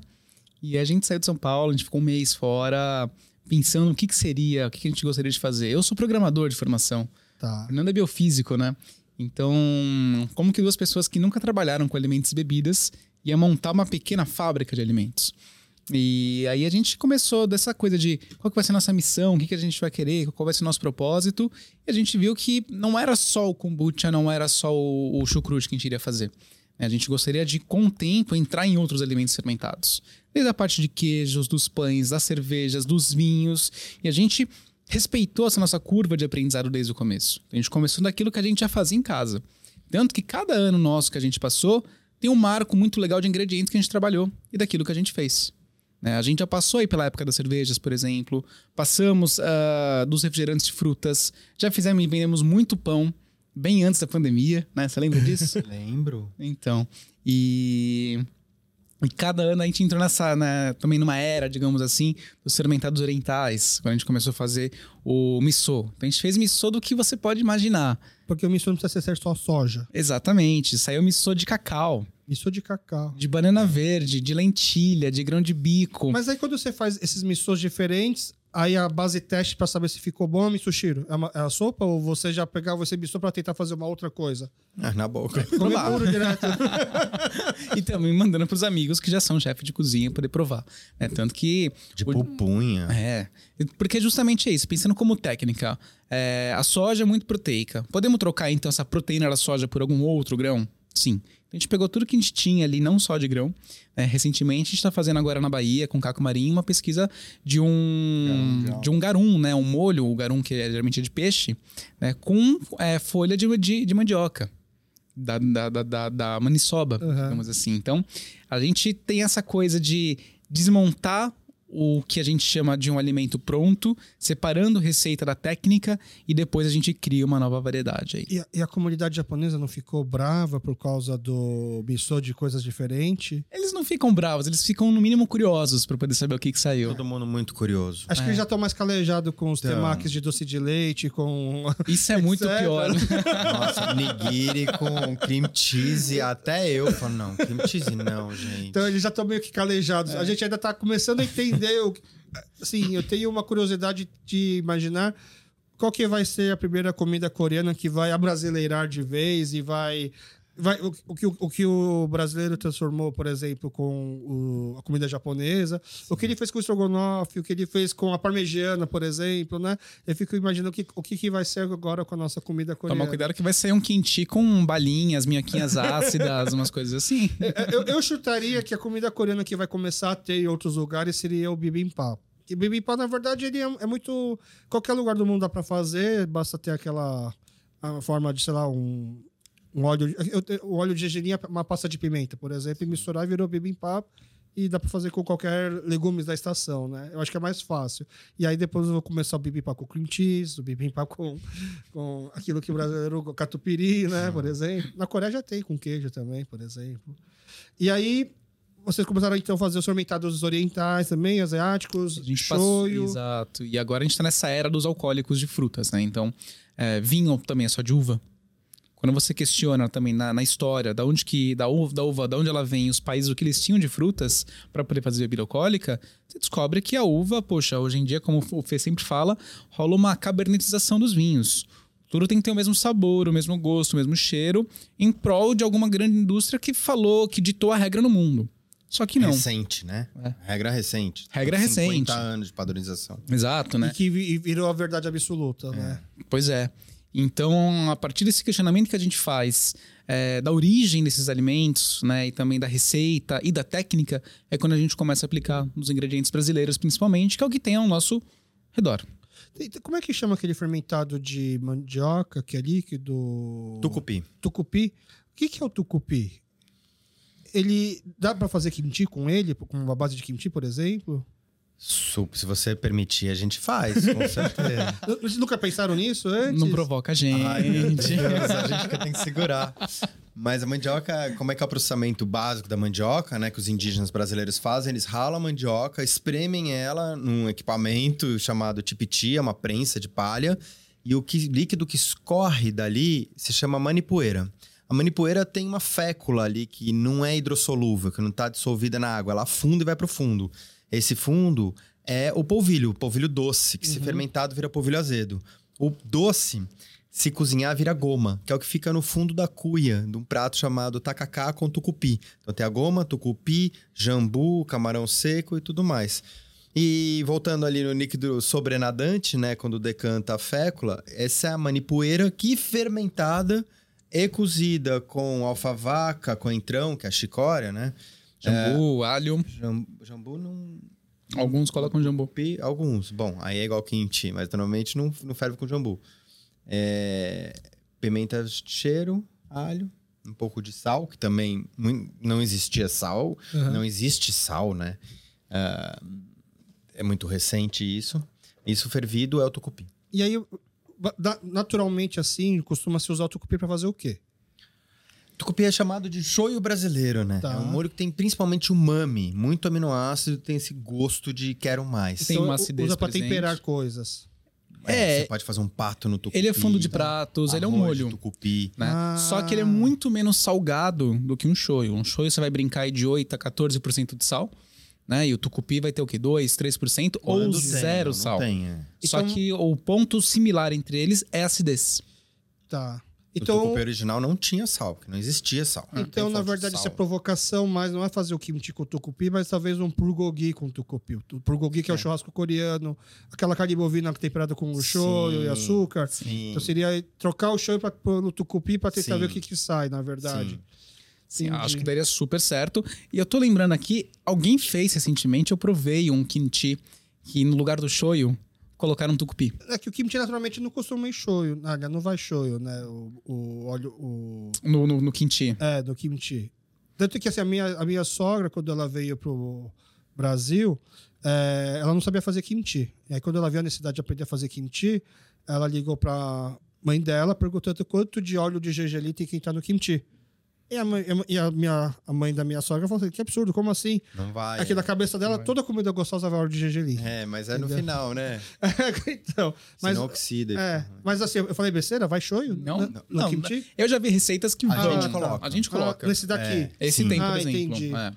E a gente saiu de São Paulo, a gente ficou um mês fora, pensando o que, que seria, o que, que a gente gostaria de fazer. Eu sou programador de formação, Tá. o Fernando é biofísico, né? Então, como que duas pessoas que nunca trabalharam com alimentos e bebidas iam montar uma pequena fábrica de alimentos? E aí a gente começou dessa coisa de qual que vai ser a nossa missão, o que, que a gente vai querer, qual vai ser o nosso propósito. E a gente viu que não era só o kombucha, não era só o, o chucrute que a gente iria fazer. A gente gostaria de, com o tempo, entrar em outros alimentos fermentados. Desde a parte de queijos, dos pães, das cervejas, dos vinhos. E a gente respeitou essa nossa curva de aprendizado desde o começo. A gente começou daquilo que a gente já fazia em casa. Tanto que cada ano nosso que a gente passou tem um marco muito legal de ingredientes que a gente trabalhou e daquilo que a gente fez. Né? A gente já passou aí pela época das cervejas, por exemplo. Passamos ah, dos refrigerantes de frutas. Já fizemos e vendemos muito pão, bem antes da pandemia, né? Você lembra disso? Lembro. Então, e, e cada ano a gente entrou nessa, né, também numa era, digamos assim, dos fermentados orientais, quando a gente começou a fazer o miso. Então a gente fez miso do que você pode imaginar. Porque o miso não precisa ser só soja. Exatamente, saiu miso de cacau, Miso de cacau. de banana verde, de lentilha, de grão de bico. Mas aí quando você faz esses missos diferentes, Aí a base teste pra saber se ficou bom, Mitsushiro, é, uma- é a sopa ou você já pegava esse misto pra tentar fazer uma outra coisa? Ah, na boca. Comer Provar. puro direto. E também mandando pros amigos que já são chefe de cozinha poder provar. né? Tanto que. De o- pupunha. É, porque justamente é isso, pensando como técnica, é, a soja é muito proteica. Podemos trocar então essa proteína da soja por algum outro grão? Sim. A gente pegou tudo que a gente tinha ali, não só de grão. né? recentemente, a gente está fazendo agora na Bahia, com Caco Marinho, uma pesquisa de um, de um garum, né? Um molho, o garum que é geralmente é de peixe, né? com é, folha de, de, de mandioca. Da, da, da, da, da maniçoba, Uhum. digamos assim. Então, a gente tem essa coisa de desmontar o que a gente chama de um alimento pronto, separando receita da técnica e depois a gente cria uma nova variedade aí. E a, e a comunidade japonesa não ficou brava por causa do miso de coisas diferentes? Eles não ficam bravos, eles ficam no mínimo curiosos para poder saber o que, que saiu. Todo mundo muito curioso. Acho que eles já estão mais calejados com os Então. temakis de doce de leite, com... Isso é muito pior. Nossa, nigiri com cream cheese. Até eu falo, não, cream cheese não, gente. Então eles já estão meio que calejados. A gente ainda está começando a entender. O... Assim, eu tenho uma curiosidade de imaginar qual que vai ser a primeira comida coreana que vai abrasileirar de vez e vai. Vai o, o que, o, o que o brasileiro transformou, por exemplo, com a comida japonesa, o que ele fez com o estrogonofe, o que ele fez com a parmegiana, por exemplo, né? Eu fico imaginando o que, o que, que vai ser agora com a nossa comida coreana. Toma cuidado que vai sair um quinti com balinhas, minhoquinhas ácidas, umas coisas assim. É, Eu, eu chutaria que a comida coreana que vai começar a ter em outros lugares seria o bibimbap. E bibimbap, na verdade, ele é, é muito... Qualquer lugar do mundo dá pra fazer, basta ter aquela a forma de, sei lá, um, um óleo... eu O óleo de gergelim é uma pasta de pimenta, por exemplo, e misturar virou bibimbap e dá pra fazer com qualquer legumes da estação, né? Eu acho que é mais fácil. E aí depois eu vou começar o bibimbap com cream cheese, o bibimbap com, com aquilo que o brasileiro... catupiry, né? Por exemplo. Na Coreia já tem com queijo também, por exemplo. E aí, vocês começaram então a fazer os fermentados orientais também, asiáticos, A gente passou, shoyu. exato. E agora a gente tá nessa era dos alcoólicos de frutas, né? Então, é, vinho também é só de uva. Quando você questiona também na, na história da onde que da uva, da uva, da onde ela vem, os países o que eles tinham de frutas para poder fazer bebida alcoólica, você descobre que a uva, poxa, hoje em dia, como o Fê sempre fala, rola uma cabernetização dos vinhos. Tudo tem que ter o mesmo sabor, o mesmo gosto, o mesmo cheiro, em prol de alguma grande indústria que falou, que ditou a regra no mundo. Só que não. Recente, né? É. Regra recente. Regra 50 recente. anos de padronização. Exato, né? E que vi- virou a verdade absoluta, né? Pois é. Então, a partir desse questionamento que a gente faz é, da origem desses alimentos, né, e também da receita e da técnica, é quando a gente começa a aplicar nos ingredientes brasileiros, principalmente, que é o que tem ao nosso redor. Como é que chama aquele fermentado de mandioca, que é líquido? Tucupi. Tucupi. O que, que é o tucupi? Ele dá pra fazer kimchi com ele, com uma base de kimchi, por exemplo? Se você permitir, a gente faz, com certeza. Vocês nunca pensaram nisso antes? Não provoca a gente. Ai, Deus, a gente que tem que segurar. Mas a mandioca, como é que é o processamento básico da mandioca, né? Que os indígenas brasileiros fazem? Eles ralam a mandioca, espremem ela num equipamento chamado tipiti, é uma prensa de palha. E o que, líquido que escorre dali se chama manipoeira. A manipoeira tem uma fécula ali que não é hidrossolúvel, que não está dissolvida na água. Ela afunda e vai para o fundo. Esse fundo é o polvilho, o polvilho doce, que se fermentado vira polvilho azedo. O doce, se cozinhar, vira goma, que é o que fica no fundo da cuia de um prato chamado tacacá com tucupi. Então tem a goma, tucupi, jambu, camarão seco e tudo mais. E voltando ali no líquido sobrenadante, né, quando decanta a fécula, essa é a manipoeira que fermentada e cozida com alfavaca, coentrão, que é a chicória, né? Jambu, alho, Jam- Jambu não, alguns colocam jambu. Alguns. Bom, aí é igual kimchi, mas normalmente não, não ferve com jambu. É, pimenta de cheiro, alho, um pouco de sal, que também não, existia sal. Aham. Não existe sal, né? Ah, é muito recente isso. Isso fervido é o tucupi. E aí, naturalmente assim, costuma-se usar o tucupi pra fazer o quê? Tucupi é chamado de shoyu brasileiro, né? Tá. É um molho que tem principalmente umami, muito aminoácido, tem esse gosto de quero mais. Tem uma u- acidez Usa pra presente. temperar coisas. É. Você pode fazer um pato no tucupi. Ele é fundo de pratos, ele é um molho. Tucupi. né? Ah. Só que ele é muito menos salgado do que um shoyu. Um shoyu você vai brincar de 8 a 14% de sal. né? E o tucupi vai ter o quê? 2, 3% ou Quando tem, zero não sal. Tem, é. Só Então- que o ponto similar entre eles é a acidez. Tá. O Então, tucupi original não tinha sal, que não existia sal. Então na verdade, isso é provocação, mas não é fazer o kimchi com tucupi, mas talvez um purgogi com tucupi. O purgogi que é, o churrasco coreano, aquela carne bovina temperada com shoyu e açúcar. Sim. Então seria trocar o shoyu pra, pelo tucupi para tentar Sim. ver o que, que sai, na verdade. Sim. Sim, Entendi. acho que daria super certo. E eu tô lembrando aqui, alguém fez recentemente, eu provei um kimchi que no lugar do shoyu colocaram um tucupi. É que o kimchi naturalmente não costuma ir shoyu, não vai shoyu, né? O, o óleo, o, No, no, no kimchi. é, do kimchi. Tanto que assim, a minha, a minha sogra, quando ela veio pro Brasil, é, ela não sabia fazer kimchi. E aí, quando ela viu a necessidade de aprender a fazer kimchi, ela ligou pra mãe dela perguntando quanto de óleo de gergelim tem que entrar no kimchi. E a, mãe, e a, minha, a mãe da minha sogra falou assim: que absurdo, como assim? Não vai. Aqui na cabeça dela, toda comida gostosa vai de gergelim. É, mas é no Entendeu? final, né? então, mas, Senão oxida. é, mas assim, eu falei besteira? Vai shoyu? Não, no, não, no não? Eu já vi receitas que A vão. gente coloca. A gente coloca. Ah, nesse daqui. Esse Sim. tem, por Ah, exemplo. entendi. É.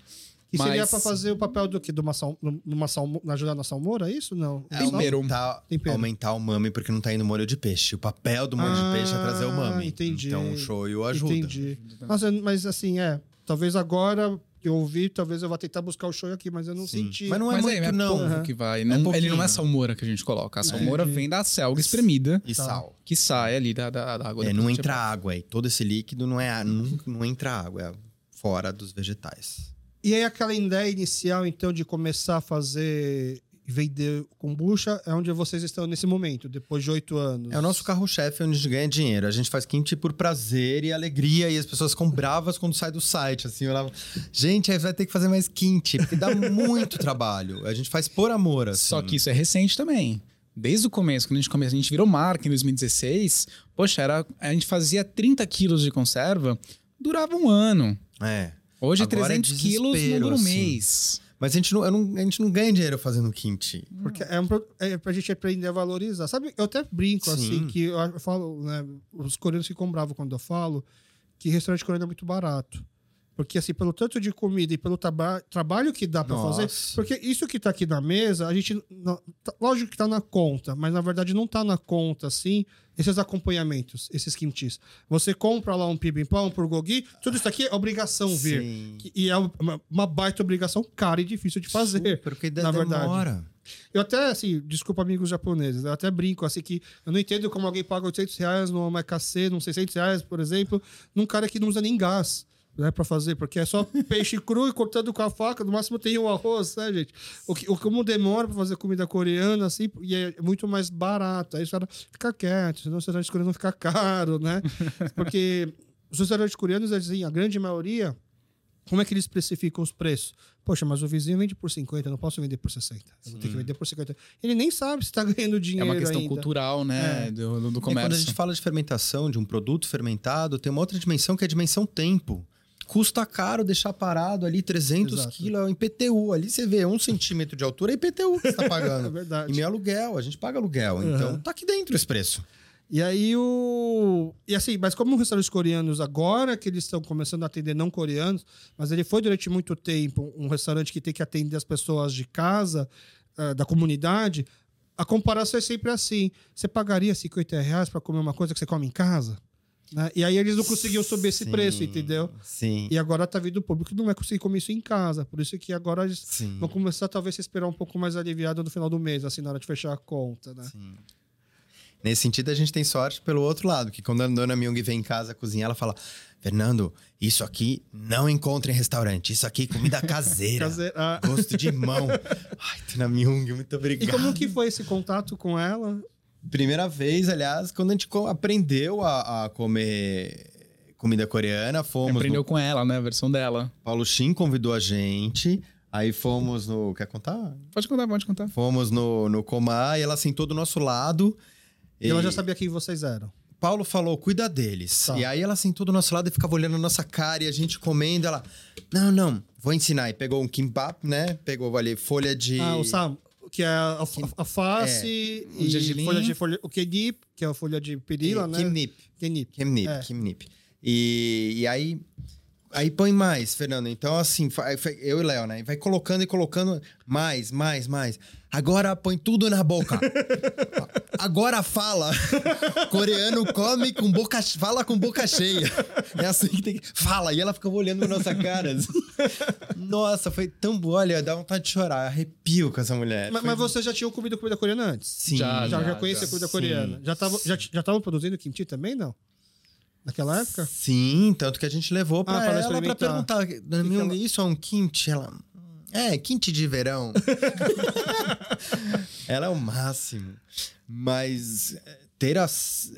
Que seria Mas- pra fazer o papel do quê? De uma sal, numa salmo, ajudar na salmoura, é isso? Não. É Sal? Tempero. aumentar, Tempero. aumentar o mame porque não tá indo molho de peixe. O papel do molho Ah, de peixe é trazer o mame. entendi. Então o shoyu ajuda. Entendi. Nossa, mas assim, é. Talvez agora que eu ouvi, talvez eu vá tentar buscar o show aqui, mas eu não Sim. senti. Mas não é Mas muito, é, é não. Aham. que vai. É Não- ele pouquinho. não é salmoura que a gente coloca. A salmoura Entendi. vem da selga espremida E Tá. sal. que sai ali da, da, da água. É, não que entra água aí. Todo esse líquido não é a- não, não entra água, é fora dos vegetais. E aí aquela ideia inicial, então, de começar a fazer vender kombucha é onde vocês estão nesse momento, depois de oito anos. É o nosso carro-chefe onde a gente ganha dinheiro. A gente faz kimchi por prazer e alegria e as pessoas ficam bravas quando sai do site. Assim, eu lá, gente, aí vai ter que fazer mais kimchi, porque dá muito trabalho. A gente faz por amor, assim. Só que isso é recente também. Desde o começo, quando a gente começou, a gente virou marca em 2016. Poxa, era, a gente fazia 30 quilos de conserva, durava um ano. É. Hoje, Agora é 300 quilos não desespero, dura um assim. mês. Mas a gente não, eu não- a gente não ganha dinheiro fazendo kimchi. Porque é, um, é pra gente aprender a valorizar. Sabe, eu até brinco, Sim. assim, que eu, eu falo, né? Os coreanos ficam bravos quando eu falo que restaurante coreano é muito barato. Porque, assim, pelo tanto de comida e pelo traba trabalho que dá pra Nossa. fazer. Porque isso que tá aqui na mesa, a gente. não- tá- lógico que tá na conta, mas na verdade não tá na conta, assim, esses acompanhamentos, esses kimchis. Você compra lá um bibimbap, um bulgogi, tudo isso aqui é obrigação vir. Sim. Que- E é uma, uma baita obrigação cara e difícil de fazer. Porque na verdade. demora. Eu até, assim, desculpa amigos japoneses, eu até brinco, assim, que eu não entendo como alguém paga 800 reais no MKC, num 600 reais, por exemplo, num cara que não usa nem gás, né, pra fazer, porque é só peixe cru e cortando com a faca, no máximo tem um arroz, né, gente? O que, o como demora pra fazer comida coreana, assim, e é muito mais barato, aí os caras ficam quietos, senão o restaurante coreano fica caro, né? Porque os restaurantes coreanos, assim, a grande maioria, como é que eles especificam os preços? Poxa, mas o vizinho vende por 50, eu não posso vender por 60. Eu vou ter que vender por 50. Ele nem sabe se está ganhando É dinheiro uma questão ainda. cultural, né? É. Do, do- do E quando a comércio. gente fala de fermentação, de um produto fermentado, tem uma outra dimensão que é a dimensão tempo. Custa caro deixar parado ali 300 Exato. quilos, é um IPTU. Ali você vê um centímetro de altura, é IPTU que você tá É pagando. verdade. e meu aluguel, a gente paga aluguel. Então tá aqui dentro esse preço. E aí o. E assim, mas como os restaurantes coreanos, agora que eles estão começando a atender não coreanos, mas ele foi durante muito tempo um restaurante que tem que atender as pessoas de casa, ah, da comunidade, a comparação é sempre assim. Você pagaria 50 reais para comer uma coisa que você come em casa? Né? E aí eles não conseguiam subir esse Sim, preço, entendeu? Sim. E agora tá vindo o público que não vai conseguir comer isso em casa. Por isso que agora eles Sim. vão começar talvez a esperar um pouco mais aliviado no final do mês, assim, na hora de fechar a conta, né? Sim. Nesse sentido, a gente tem sorte pelo outro lado, que quando a dona Myung vem em casa cozinhar, ela fala: Fernando, isso aqui não encontra em restaurante, isso aqui é comida caseira. Caseira. Ah. Gosto de mão. Ai, dona Myung, muito E obrigado. como que foi esse contato com ela? Primeira vez, aliás, quando a gente aprendeu a, a comer comida coreana, fomos. Aprendeu No... com ela, né? A versão dela. Paulo Shin convidou a gente. Aí fomos no. Quer contar? Pode contar, pode contar. Fomos no, no Comar e ela sentou do nosso lado. E ela já sabia quem vocês eram. Paulo falou, cuida deles. Tá. E aí ela sentou do nosso lado e ficava olhando a nossa cara e a gente comendo. Ela, não, não, vou ensinar. E pegou um kimbap, né? Pegou ali folha de. Ah, o Sam, que é a, a, a face O e folha de folha, o kenip, que é a folha de perila, né? Kimnip. Kenip. Kimnip, É. Kimnip. E, e aí Aí põe mais, Fernando. Então, assim, eu e Léo, né? Vai colocando e colocando mais, mais, mais. Agora põe tudo na boca. Agora fala. Coreano come com boca... Fala com boca cheia. É assim que tem que... Fala. E ela ficava olhando na nossa cara. assim. Nossa, foi tão boa. Olha, dá vontade de chorar. Arrepio com essa mulher. Mas, Foi- mas você já tinha comido comida coreana antes? Sim. Já, Já, já, já, conhecia já. comida Sim. coreana? Já estavam já, já tavam produzindo kimchi também, não? Naquela época? Sim, tanto que a gente levou pra Ah, para ela pra perguntar. Que Myung, ela- isso é um kimchi? Ela. É, kimchi de verão. ela é o máximo. Mas é, ter as.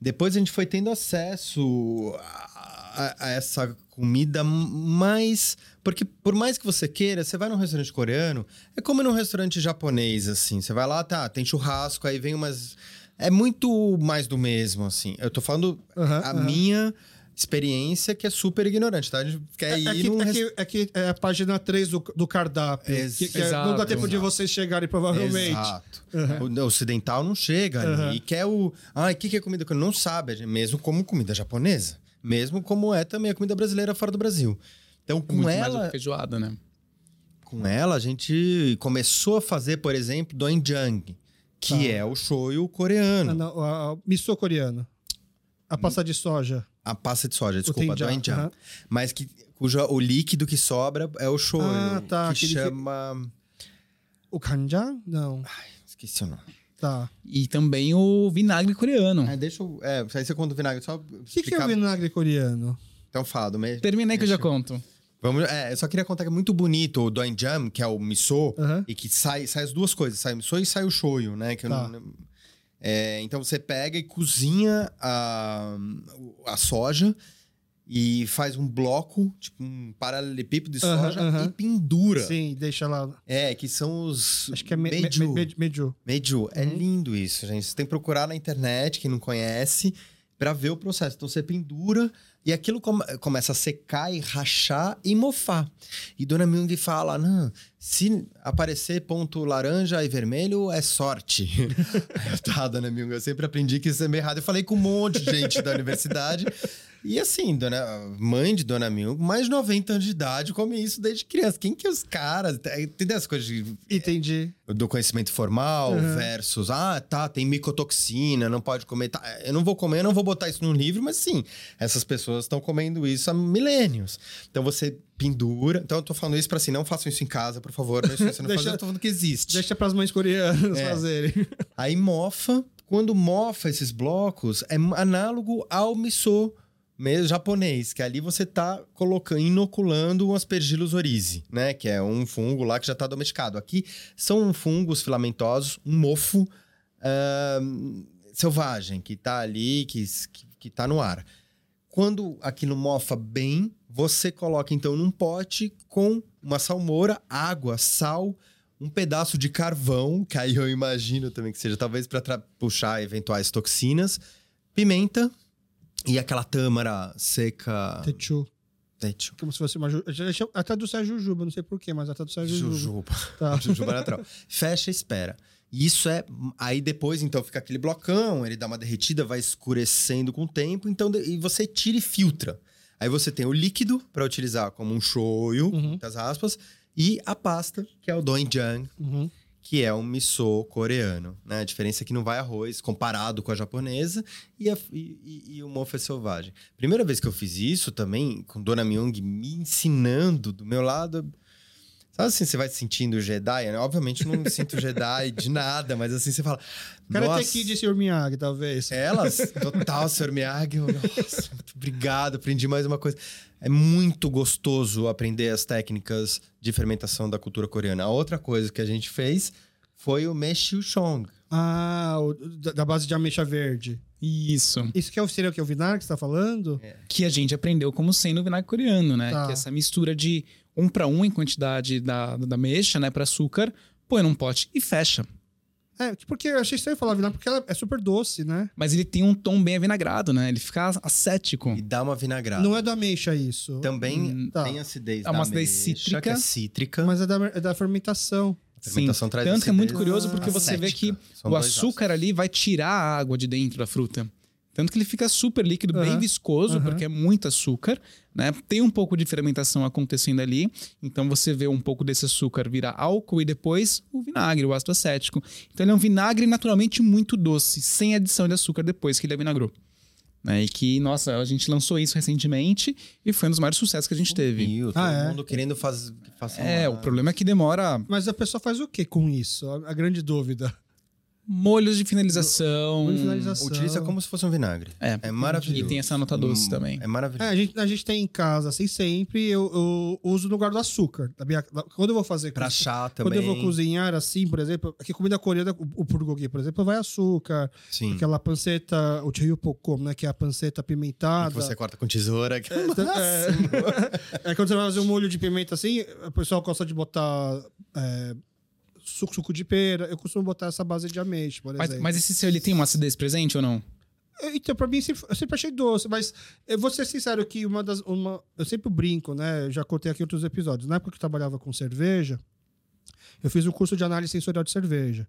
Depois a gente foi tendo acesso a, a- a essa comida mais. Porque por mais que você queira, você vai num restaurante coreano, é como num restaurante japonês, assim. Você vai lá, tá, tem churrasco, aí vem umas. É muito mais do mesmo, assim. Eu tô falando Aham, a aham. minha experiência, que é super ignorante, tá? A gente quer ir É que, num é, res- que, é que é a página 3 do, do cardápio. Ex- que, que é- não Exato, dá tempo de exato. vocês chegarem, provavelmente. Exato. O o ocidental não chega ali. E quer o. Ah, o que, que é comida que não sabe? Mesmo como comida japonesa. Mesmo como é também a comida brasileira fora do Brasil. Então, com Muito mais ela, que feijoada, né? com ela, a gente começou a fazer, por exemplo, doenjang, que Tá. é o shoyu coreano. Ah, não, a, a miso coreano. A pasta de soja. A pasta de soja, desculpa, doenjang, doenjang. aham. Mas que, cujo, o líquido que sobra é o shoyu, Ah, tá, que aquele que- chama... O kanjang? Não. Esqueci o nome. Tá. E também o vinagre coreano. É, deixa eu... É, aí você conta o vinagre, só O que, que é o vinagre coreano? Então fala, do meio. Terminei que eu já Deixa eu- conto. Vamos, é, eu só queria contar que é muito bonito o doenjang, que é o miso, e que sai, sai as duas coisas, sai o miso e sai o shoyu, né? Que eu Tá. não- é, então você pega e cozinha a, a soja e faz um bloco, tipo um paralelepípedo de soja e pendura. Sim, deixa lá. É, que são os Acho que é me, me, meiju. me, me-. É Uhum. lindo isso, gente. Você tem que procurar na internet, quem não conhece, pra ver o processo. Então você pendura e aquilo come- começa a secar e rachar e mofar. E Dona Myung fala: não, se aparecer ponto laranja e vermelho, é sorte. Tá, Dona Myung, eu sempre aprendi que isso é meio errado. Eu falei com um monte de gente da universidade. E assim, dona, mãe de Dona Myung, mais de 90 anos de idade, come isso desde criança. Quem que é os caras? Tem dessas coisas de Entendi. do conhecimento formal Uhum. versus, ah, tá, tem micotoxina, não pode comer. Tá, eu não vou comer, eu não vou botar isso no livro, mas sim, essas pessoas estão comendo isso há milênios. Então você pendura. Então eu tô falando isso pra assim, não façam isso em casa, por favor. Não, se você não Deixa- fazer, eu tô falando que existe. Deixa pras mães coreanas É. fazerem. Aí mofa. Quando mofa esses blocos, é análogo ao miso mesmo japonês, que ali você tá colocando, inoculando um aspergillus oryzae, né? Que é um fungo lá que já tá domesticado. Aqui são fungos filamentosos, um mofo ahn, selvagem que tá ali, que, que, que tá no ar. Quando aquilo mofa bem, você coloca então num pote com uma salmoura, água, sal, um pedaço de carvão, que aí eu imagino também que seja talvez para puxar eventuais toxinas, pimenta e aquela tâmara seca. Techu. Techo. Como se fosse uma. ju- A tradução é jujuba, não sei porquê, mas a tradução é jujuba. Jujuba. Tá. Jujuba natural. Fecha e espera. Isso é. Aí depois, então, fica aquele blocão, ele dá uma derretida, vai escurecendo com o tempo, então, e você tira e filtra. Aí você tem o líquido para utilizar como um shoyu, Uhum. muitas aspas, e a pasta, que é o doenjang, Uhum. Que é um miso coreano. Né? A diferença é que não vai arroz comparado com a japonesa e, a- e- e- o mofa é selvagem. Primeira vez que eu fiz isso também, com Dona Myung me ensinando do meu lado. Sabe assim, você vai se sentindo Jedi? né? Obviamente eu não me sinto Jedi de nada, mas assim você fala. Karate Nossa, Kid e Sr. Miyagi, talvez. elas, total, Sr. Miyagi. eu, Nossa, muito obrigado, aprendi mais uma coisa. É muito gostoso aprender as técnicas de fermentação da cultura coreana. A outra coisa que a gente fez foi o Meshiushong. Ah, o- da, da base de ameixa verde. Isso. Isso que é o seria o que é o vinagre que você tá falando? Que a gente aprendeu como sendo o vinagre coreano, né? Tá. Que é essa mistura de um para um em quantidade da, da mexa, né? Para açúcar, põe num pote e fecha. É, porque eu achei estranho falar vinagre, porque ela é super doce, né? Mas ele tem um tom bem avinagrado, né? Ele fica acético. E dá uma vinagrada. Não é da ameixa isso. Também Hum, tá. tem acidez É uma da acidez ameixa, cítrica. que é cítrica. Mas é da, é da fermentação. A fermentação traz Tanto que é muito curioso porque você vê que acética. São o açúcar ali vai tirar a água de dentro da fruta. Tanto que ele fica super líquido, bem Aham, viscoso, aham. porque é muito açúcar, né? Tem um pouco de fermentação acontecendo ali. Então você vê um pouco desse açúcar virar álcool e depois o vinagre, o ácido acético. Então ele é um vinagre naturalmente muito doce, sem adição de açúcar depois que ele avinagrou. Né? E que, nossa, a gente lançou isso recentemente e foi um dos maiores sucessos que a gente teve. E todo Ah, é? mundo querendo fazer. É, uma- o problema é que demora Mas a pessoa faz o que com isso? A grande dúvida. Molhos de finalização. Molho de finalização. Utiliza como se fosse um vinagre. É. É maravilhoso. E tem essa nota doce Hum, também. É maravilhoso. É, a, gente, a gente tem em casa, assim, sempre, eu, eu uso no lugar do açúcar. Da minha- da- quando eu vou fazer... Pra chá Quando também. eu vou cozinhar, assim, por exemplo, aqui comida coreana, o, o bulgogi, por exemplo, vai açúcar, Sim. aquela panceta, o chiyupokom, né, que é a panceta Que apimentada. você corta com tesoura. que- É, é quando você vai fazer um molho de pimenta assim, o pessoal gosta de botar é, suco, suco de pera. Eu costumo botar essa base de ameixa, por Mas, exemplo. mas esse seu, ele tem uma acidez presente ou não? Então, pra mim, sempre- eu sempre achei doce, mas eu vou ser sincero que uma das. Uma, eu sempre brinco, né? Eu já contei aqui outros episódios. Na época que eu trabalhava com cerveja, eu fiz um curso de análise sensorial de cerveja.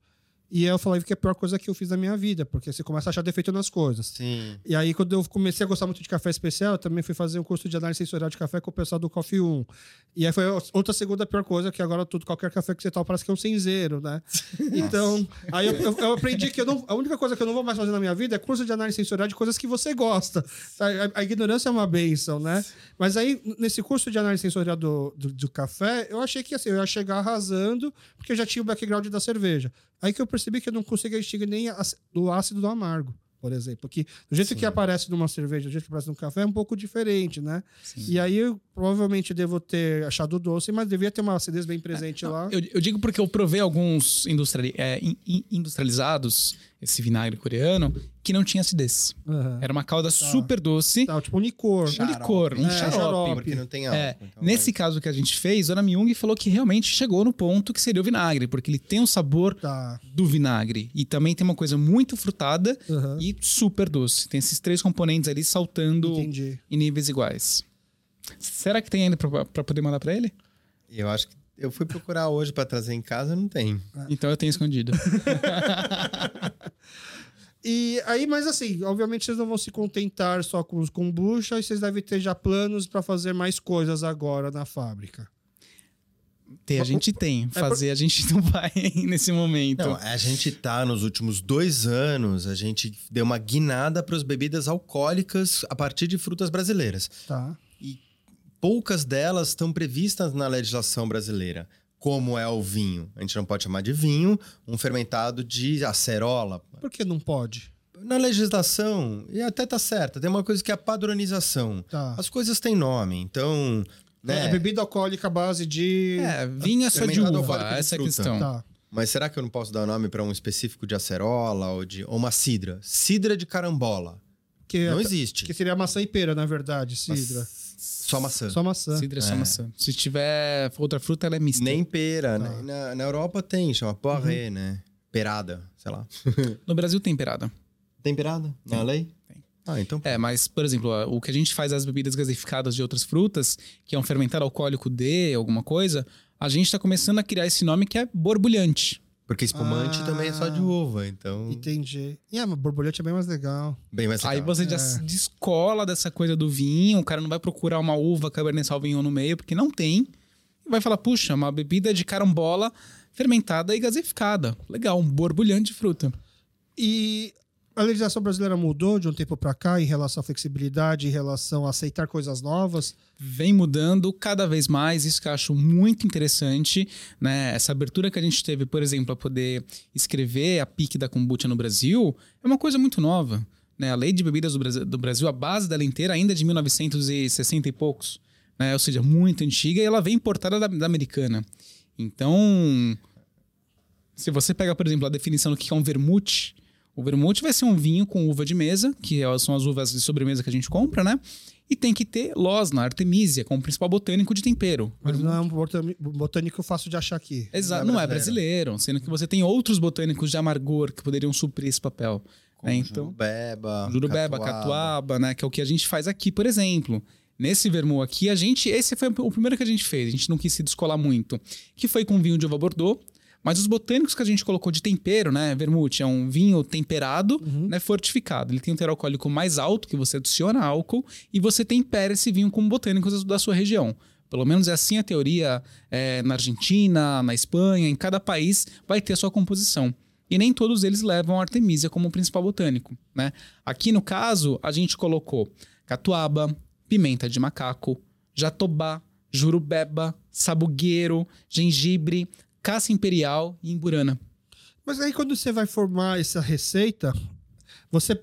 E aí eu falei que é a pior coisa que eu fiz na minha vida, porque você começa a achar defeito nas coisas. Sim. E aí, quando eu comecei a gostar muito de café especial, eu também fui fazer um curso de análise sensorial de café com o pessoal do Coffee 1. E aí foi outra segunda pior coisa, que agora tudo, qualquer café que você toma parece que é um cinzeiro, né? Então, aí eu, eu- eu aprendi que eu não, a única coisa que eu não vou mais fazer na minha vida é curso de análise sensorial de coisas que você gosta. Tá? A, a ignorância é uma benção, né? Mas aí, nesse curso de análise sensorial do, do, do café, eu achei que assim, eu ia chegar arrasando, porque eu já tinha o background da cerveja. Aí que eu percebi que eu não conseguia distinguir nem do ácido do amargo, por exemplo. Que do jeito que aparece numa cerveja, do jeito que aparece num café, é um pouco diferente, né? E aí eu provavelmente devo ter achado doce, mas devia ter uma acidez bem presente lá. Eu, eu digo porque eu provei alguns industriali- é, in- in- industrializados, esse vinagre coreano, que não tinha acidez. Aham. Era uma calda super doce, Tá, tipo um licor. um licor, um É, xarope. xarope. Porque não tem álcool. É, então nesse vai- caso que a gente fez, Ana Myung falou que realmente chegou no ponto que seria o vinagre, porque ele tem o sabor Tá. do vinagre e também tem uma coisa muito frutada Aham. e super doce. Tem esses três componentes ali saltando Entendi. em níveis iguais. Será que tem ainda pra, pra poder mandar pra ele? Eu acho que eu fui procurar hoje pra trazer em casa, não tem. Então eu tenho escondido. E aí, mas assim, obviamente vocês não vão se contentar só com os kombucha e vocês devem ter já planos para fazer mais coisas agora na fábrica. Ter a gente tem, fazer a gente não vai nesse momento. Não, a gente tá nos últimos dois anos, a gente deu uma guinada para as bebidas alcoólicas a partir de frutas brasileiras. Tá. Poucas delas estão previstas na legislação brasileira, como é o vinho. A gente não pode chamar de vinho um fermentado de acerola. Por que não pode? Na legislação, e até tá certa, tem uma coisa que é a padronização. Tá. As coisas têm nome, então. Né? É bebida alcoólica à base de. É, vinho é só de Fermentado uva, essa é a questão. Tá. Mas será que eu não posso dar nome para um específico de acerola ou de ou uma cidra? Cidra de carambola. Que, Não existe. que seria maçã e pera, na verdade, cidra. Só maçã. Só maçã. Cidra é só maçã. Se tiver outra fruta, ela é mista. Nem pera. Tá. né? Na, na Europa tem, chama poiré, Uhum. né? Perada, sei lá. No Brasil tem perada. tem perada? Na lei? tem. Ah, então. É, mas, por exemplo, o que a gente faz as bebidas gasificadas de outras frutas, que é um fermentado alcoólico de alguma coisa, a gente tá começando a criar esse nome que é borbulhante. Porque espumante Ah. também é só de uva, então. Entendi. E a borboleta é bem mais legal. Bem mais legal. Aí você já se descola dessa coisa do vinho, o cara não vai procurar uma uva Cabernet Sauvignon no meio, porque não tem. E vai falar, puxa, uma bebida de carambola fermentada e gasificada. Legal, um borbulhante de fruta. E a legislação brasileira mudou de um tempo para cá em relação à flexibilidade, em relação a aceitar coisas novas. vem mudando cada vez mais, isso que eu acho muito interessante, né? Essa abertura que a gente teve, por exemplo, a poder escrever a pique da kombucha no Brasil, é uma coisa muito nova, né? A lei de bebidas do Brasil, do Brasil a base dela inteira ainda é de 1960 e poucos, né? Ou seja, muito antiga e ela vem importada da, da americana. Então, se você pega, por exemplo, a definição do que é um vermute, o vermute vai ser um vinho com uva de mesa, que é- são as uvas de sobremesa que a gente compra, né? E tem que ter losna, artemisia, como principal botânico de tempero. Mas não é um botânico- fácil de achar aqui. Exato, Não não é é brasileiro, sendo que você tem outros botânicos de amargor que poderiam suprir esse papel. né? Então, Jurubeba. Jurubeba, catuaba, né? Que é o que a gente faz aqui, por exemplo. Nesse vermut aqui, a gente. Esse foi o primeiro que a gente fez. A gente não quis se descolar muito. Que foi com vinho de uva Bordeaux. Mas os botânicos que a gente colocou de tempero, né? Vermute é um vinho temperado, né? Fortificado. Ele tem um teor alcoólico mais alto, que você adiciona álcool, e você tempera esse vinho com botânicos da sua região. Pelo menos é assim a teoria é, na Argentina, na Espanha, em cada país vai ter a sua composição. E nem todos eles levam Artemisia como principal botânico, né? Aqui no caso, a gente colocou catuaba, pimenta de macaco, jatobá, jurubeba, sabugueiro, gengibre, caça imperial e imburana. Mas aí quando você vai formar essa receita, você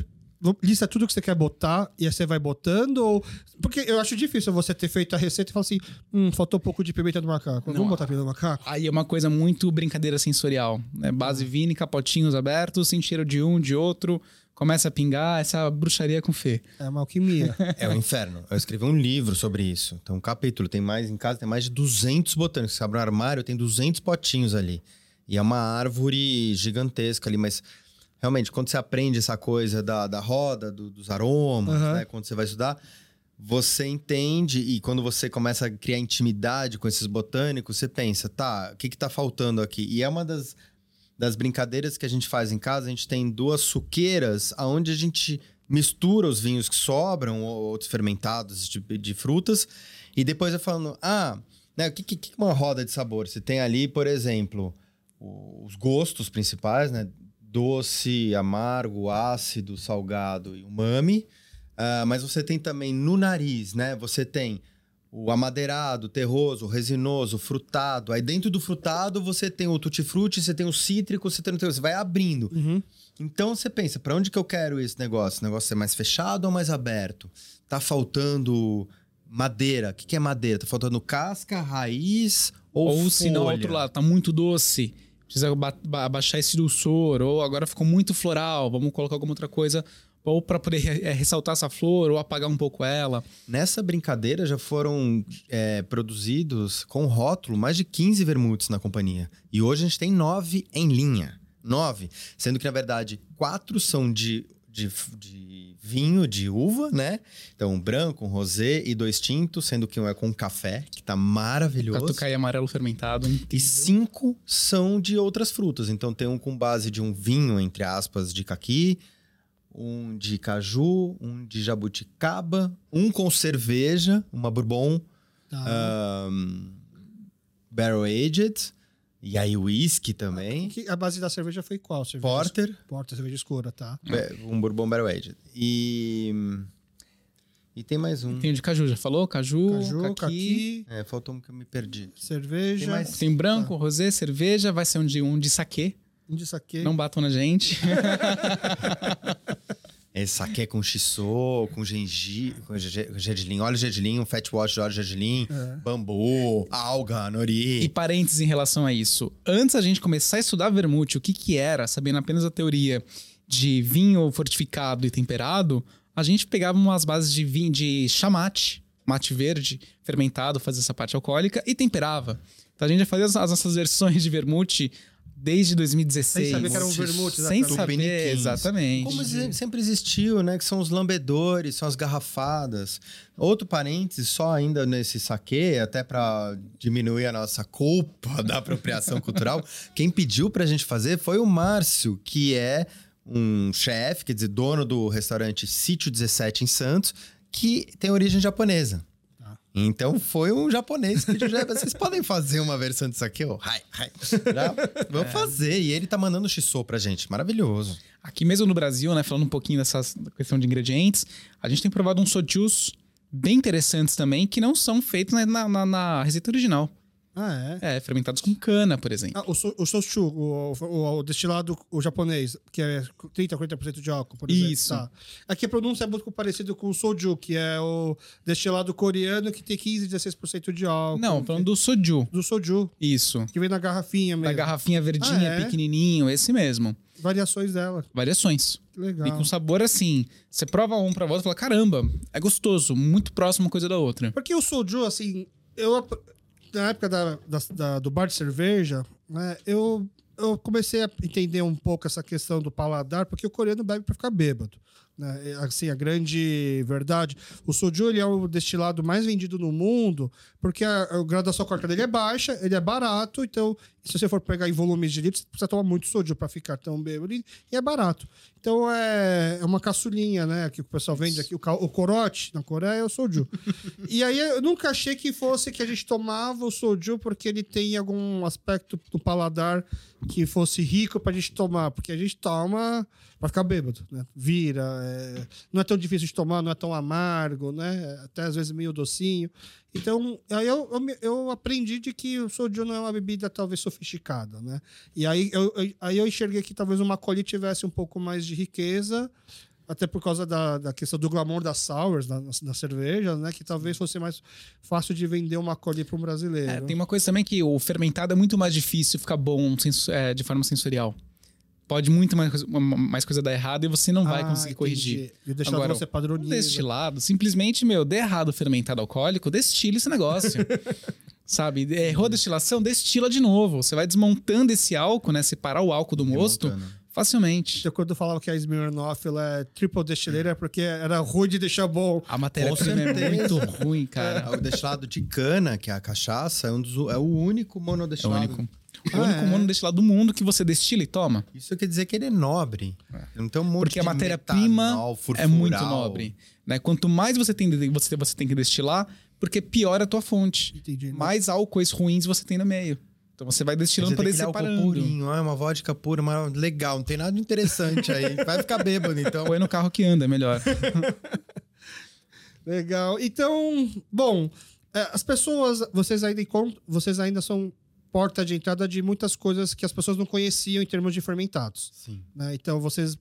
lista tudo que você quer botar e aí você vai botando? Ou... Porque eu acho difícil você ter feito a receita e falar assim: hum, faltou um pouco de pimenta do macaco. Vamos botar pimenta do macaco? Aí é uma coisa muito brincadeira sensorial. Né? Base vínica, potinhos abertos, sem cheiro de um, de outro. Começa a pingar, essa bruxaria com fé. É uma alquimia. É o inferno. Eu escrevi um livro sobre isso. Então, um capítulo. Tem mais em casa, tem mais de 200 botânicos. Você abre um armário, tem 200 potinhos ali. E é uma árvore gigantesca ali, mas realmente, quando você aprende essa coisa da, da roda, do- dos aromas, Aham. né? Quando você vai estudar, você entende e quando você começa a criar intimidade com esses botânicos, você pensa, tá, o que que tá faltando aqui? E é uma das, das brincadeiras que a gente faz em casa, a gente tem duas suqueiras aonde a gente mistura os vinhos que sobram ou outros fermentados de, de frutas e depois vai falando, ah, né, o que, que que uma roda de sabor? Você tem ali, por exemplo, os gostos principais, né? Doce, amargo, ácido, salgado e umami. Ah, mas você tem também no nariz, né? Você tem o amadeirado, o terroso, o resinoso, o frutado. Aí dentro do frutado você tem o tutti-frutti, você tem o cítrico, você tem o você vai abrindo. Uhum. Então você pensa, para onde que eu quero esse negócio? O negócio é mais fechado ou mais aberto? Tá faltando madeira. O que, que é madeira? Tá faltando casca, raiz ou, Ou, se não, folha? outro lado, tá muito doce. Precisa ba- ba- abaixar esse dulçor. Ou agora ficou muito floral, vamos colocar alguma outra coisa. Ou para poder é, ressaltar essa flor, ou apagar um pouco ela. Nessa brincadeira já foram é, produzidos com rótulo mais de 15 vermutes na companhia. E hoje a gente tem nove em linha. Nove. Sendo que, na verdade, quatro são de, de, de vinho, de uva, né? Então, um branco, um rosé e dois tintos, sendo que um é com café, que tá maravilhoso. Catucaí amarelo fermentado. E cinco são de outras frutas. Então tem um com base de um vinho, entre aspas, de caqui, um de caju, um de jabuticaba, um com cerveja, uma bourbon Tá. um, barrel aged, e aí whisky também, A base da cerveja foi qual? Cerveja porter, Porter, cerveja escura, tá? be- um bourbon barrel aged. E e tem mais um. Tem o de caju, já falou? Caju, Caju, caqui. caqui, É, faltou um que eu me perdi. cerveja. Tem mais? Tem branco, rosé, cerveja. Vai ser um de, um de saquê. Um de saquê. Não batam na gente. Esse saquê com shiso, com gengibre, com ge- gergelim, óleo de gergelim, um fat wash de óleo de gergelim, É. bambu, alga, E nori. parênteses em relação a isso. Antes a gente começar a estudar vermute, o que que era, sabendo apenas a teoria de vinho fortificado e temperado, a gente pegava umas bases de vinho de chamate, mate verde, fermentado, fazia essa parte alcoólica e temperava. Então a gente já fazia as nossas versões de vermute desde 2016. Sem saber que era um vermute, Sem exatamente. saber, Tupiniquins. exatamente. Como sempre existiu, né? Que são os lambedores, são as garrafadas. Outro parênteses, só ainda nesse saque, até para diminuir a nossa culpa da apropriação cultural, quem pediu pra gente fazer foi o Márcio, que é um chefe, quer dizer, dono do restaurante Sítio 17 em Santos, que tem origem japonesa. Então foi um japonês que pediu, "Já, vocês podem fazer uma versão disso aqui? ó? Hai. Já, Vamos É. fazer. E ele tá mandando shiso pra gente. Maravilhoso. Aqui mesmo no Brasil, né, falando um pouquinho dessa questão de ingredientes, a gente tem provado uns sojus bem interessantes também, que não são feitos na- na- na receita original. Ah, é? É, fermentados com cana, por exemplo. Ah, o, so, o sochu, o, o, o destilado o japonês, que é 30, 40% de álcool, por exemplo. Isso. Tá. Aqui a pronúncia é muito parecida com o soju, que é o destilado coreano que tem 15, 16% de álcool. não, falando do soju. Do soju, Isso. que vem na garrafinha Da mesmo. garrafinha verdinha, Ah, é? pequenininho, esse mesmo. Variações dela. Variações. Que legal. E com sabor assim. Você prova um pra volta e fala: caramba, é gostoso, muito próximo uma coisa da outra. Porque o soju, assim, eu na época da, da- da- do bar de cerveja, né, eu, eu comecei a entender um pouco essa questão do paladar, porque o coreano bebe pra ficar bêbado. Né? Assim, a grande verdade. O soju é o destilado mais vendido no mundo porque a, a graduação alcoólica dele é baixa, ele é barato, então se você for pegar em volumes de litros, você precisa tomar muito soju para ficar tão bêbado e é barato. Então é, é uma caçulinha, né? Que o pessoal vende aqui, o, o corote na Coreia é o soju. e aí eu nunca achei que fosse que a gente tomava o soju porque ele tem algum aspecto do paladar que fosse rico pra gente tomar, porque a gente toma pra ficar bêbado, né? Vira, é... não é tão difícil de tomar, não é tão amargo, né? Até às vezes meio docinho. Então, aí eu, eu, eu, aprendi de que o soju não é uma bebida talvez sofisticada, né? E aí eu, eu, aí eu enxerguei que talvez o Macaulay tivesse um pouco mais de riqueza, até por causa da, da questão do glamour das sours, da, da cerveja, né? Que talvez fosse mais fácil de vender uma colher para um brasileiro. É, tem uma coisa também que o fermentado é muito mais difícil ficar bom é, de forma sensorial. Pode muito mais, mais coisa dar errado e você não vai ah, conseguir entendi. corrigir. E o destilado Agora, você padroniza. destilado, simplesmente, meu, der errado o fermentado alcoólico, destila esse negócio. Sabe? Errou a destilação, destila de novo. Você vai desmontando esse álcool, né? Separar o álcool do mosto Facilmente. Eu, quando eu falava que a Smirnoff ela é triple destileira é porque era ruim de deixar bom. A matéria-prima é muito ruim, cara. É. O destilado de cana, que é a cachaça, é, um dos, é o único monodestilado. É o único. O ah, único é. monodestilado do mundo que você destila e toma. Isso quer dizer que ele é nobre. É. Não tem um monte Porque a matéria-prima é muito nobre. Né? Quanto mais você tem, você, você tem que destilar, porque pior é a tua fonte. Entendi, mais álcoois ruins você tem no meio. Então você vai destilando para separando. Purinho, é uma vodka pura, mas legal, não tem nada interessante aí. Vai ficar bêbado, então. Põe no carro que anda, é melhor. legal. Então, bom, é, as pessoas, vocês ainda, vocês ainda são porta de entrada de muitas coisas que as pessoas não conheciam em termos de fermentados. Né? Então, vocês,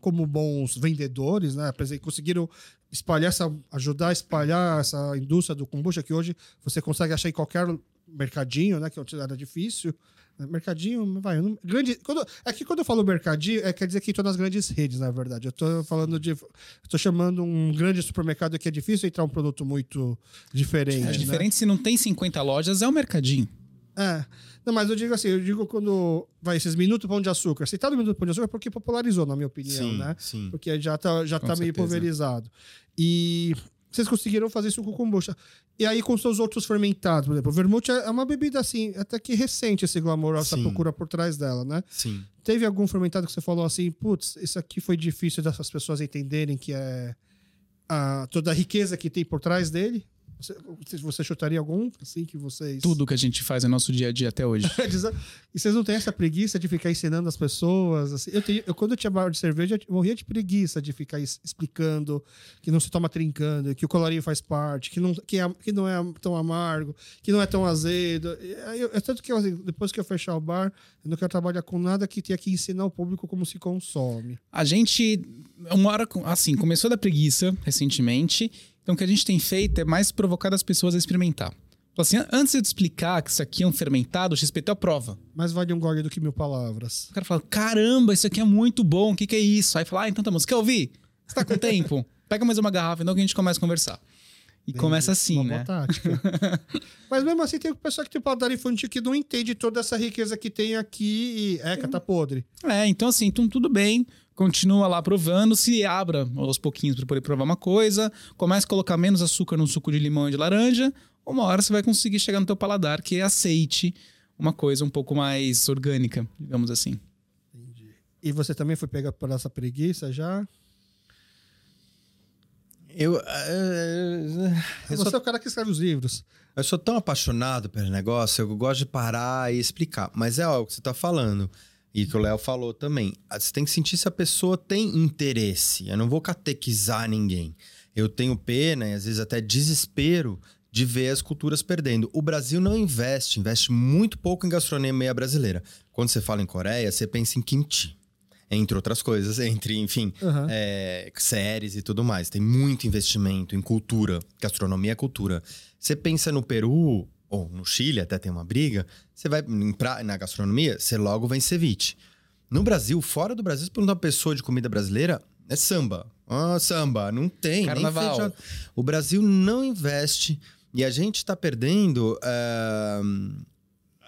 como bons vendedores, né, conseguiram espalhar essa, ajudar a espalhar essa indústria do kombucha que hoje você consegue achar em qualquer mercadinho, né? Que era difícil. Mercadinho, vai. Não, grande, quando, é que quando eu falo mercadinho, é, quer dizer que estou nas grandes redes, na verdade. Eu estou falando de. Estou chamando um grande supermercado que é difícil entrar um produto muito diferente. É né? diferente se não tem 50 lojas, é o mercadinho. É. Não, mas eu digo assim, eu digo quando vai esses minutos pão de açúcar. Se tá no minuto pão de açúcar é porque popularizou, na minha opinião, sim, né? Sim. Porque já tá, já tá meio pulverizado. E vocês conseguiram fazer isso com kombucha. E aí com seus outros fermentados, por exemplo, o vermute é uma bebida assim, até que recente esse glamour, essa Sim. procura por trás dela, né? Sim. Teve algum fermentado que você falou assim, putz, isso aqui foi difícil dessas pessoas entenderem que é a, toda a riqueza que tem por trás dele? Você, você chutaria algum, assim, que vocês... Tudo que a gente faz no nosso dia a dia até hoje. e vocês não têm essa preguiça de ficar ensinando as pessoas? Assim? Eu, tenho, eu, quando eu tinha bar de cerveja, eu morria de preguiça de ficar explicando que não se toma trincando, que o colorinho faz parte, que não, que, é, que não é tão amargo, que não é tão azedo. é tanto que assim, depois que eu fechar o bar, eu não quero trabalhar com nada que tenha que ensinar o público como se consome. A gente, uma hora, assim, começou da preguiça recentemente então, o que a gente tem feito é mais provocar as pessoas a experimentar. Assim, antes de eu te explicar que isso aqui é um fermentado, o XPT é a prova. Mais vale um gole do que mil palavras. O cara fala, caramba, isso aqui é muito bom, o que, que é isso? Aí fala, ah, então tá bom, você quer ouvir? Você tá com tempo? Pega mais uma garrafa, então que a gente começa a conversar. E Bem, começa assim, né? Mas mesmo assim, tem o pessoal que tem paladar infantil que não entende toda essa riqueza que tem aqui e é, tá podre. É, então assim, então tudo bem continua lá provando, se abra aos pouquinhos para poder provar uma coisa, comece a colocar menos açúcar no suco de limão e de laranja, uma hora você vai conseguir chegar no teu paladar que aceite uma coisa um pouco mais orgânica, digamos assim. Entendi. E você também foi pegar por essa preguiça já? Eu, uh, eu você sou, é o cara que escreve os livros. Eu sou tão apaixonado pelo negócio, eu gosto de parar e explicar. Mas é algo que você está falando. E que o Léo falou também. Ah, você tem que sentir se a pessoa tem interesse. Eu não vou catequizar ninguém. Eu tenho pena e às vezes até desespero de ver as culturas perdendo. O Brasil não investe, investe muito pouco em gastronomia brasileira. Quando você fala em Coreia, você pensa em kimchi. Entre outras coisas, entre, enfim, uhum. é, séries e tudo mais. Tem muito investimento em cultura. Gastronomia é cultura. Você pensa no Peru, ou no Chile até tem uma briga, você vai pra, na gastronomia, você logo vem ceviche. No Brasil, fora do Brasil, se perguntar uma pessoa de comida brasileira, é samba. Ah, samba, não tem. Carnaval. O Brasil não investe e a gente está perdendo uh,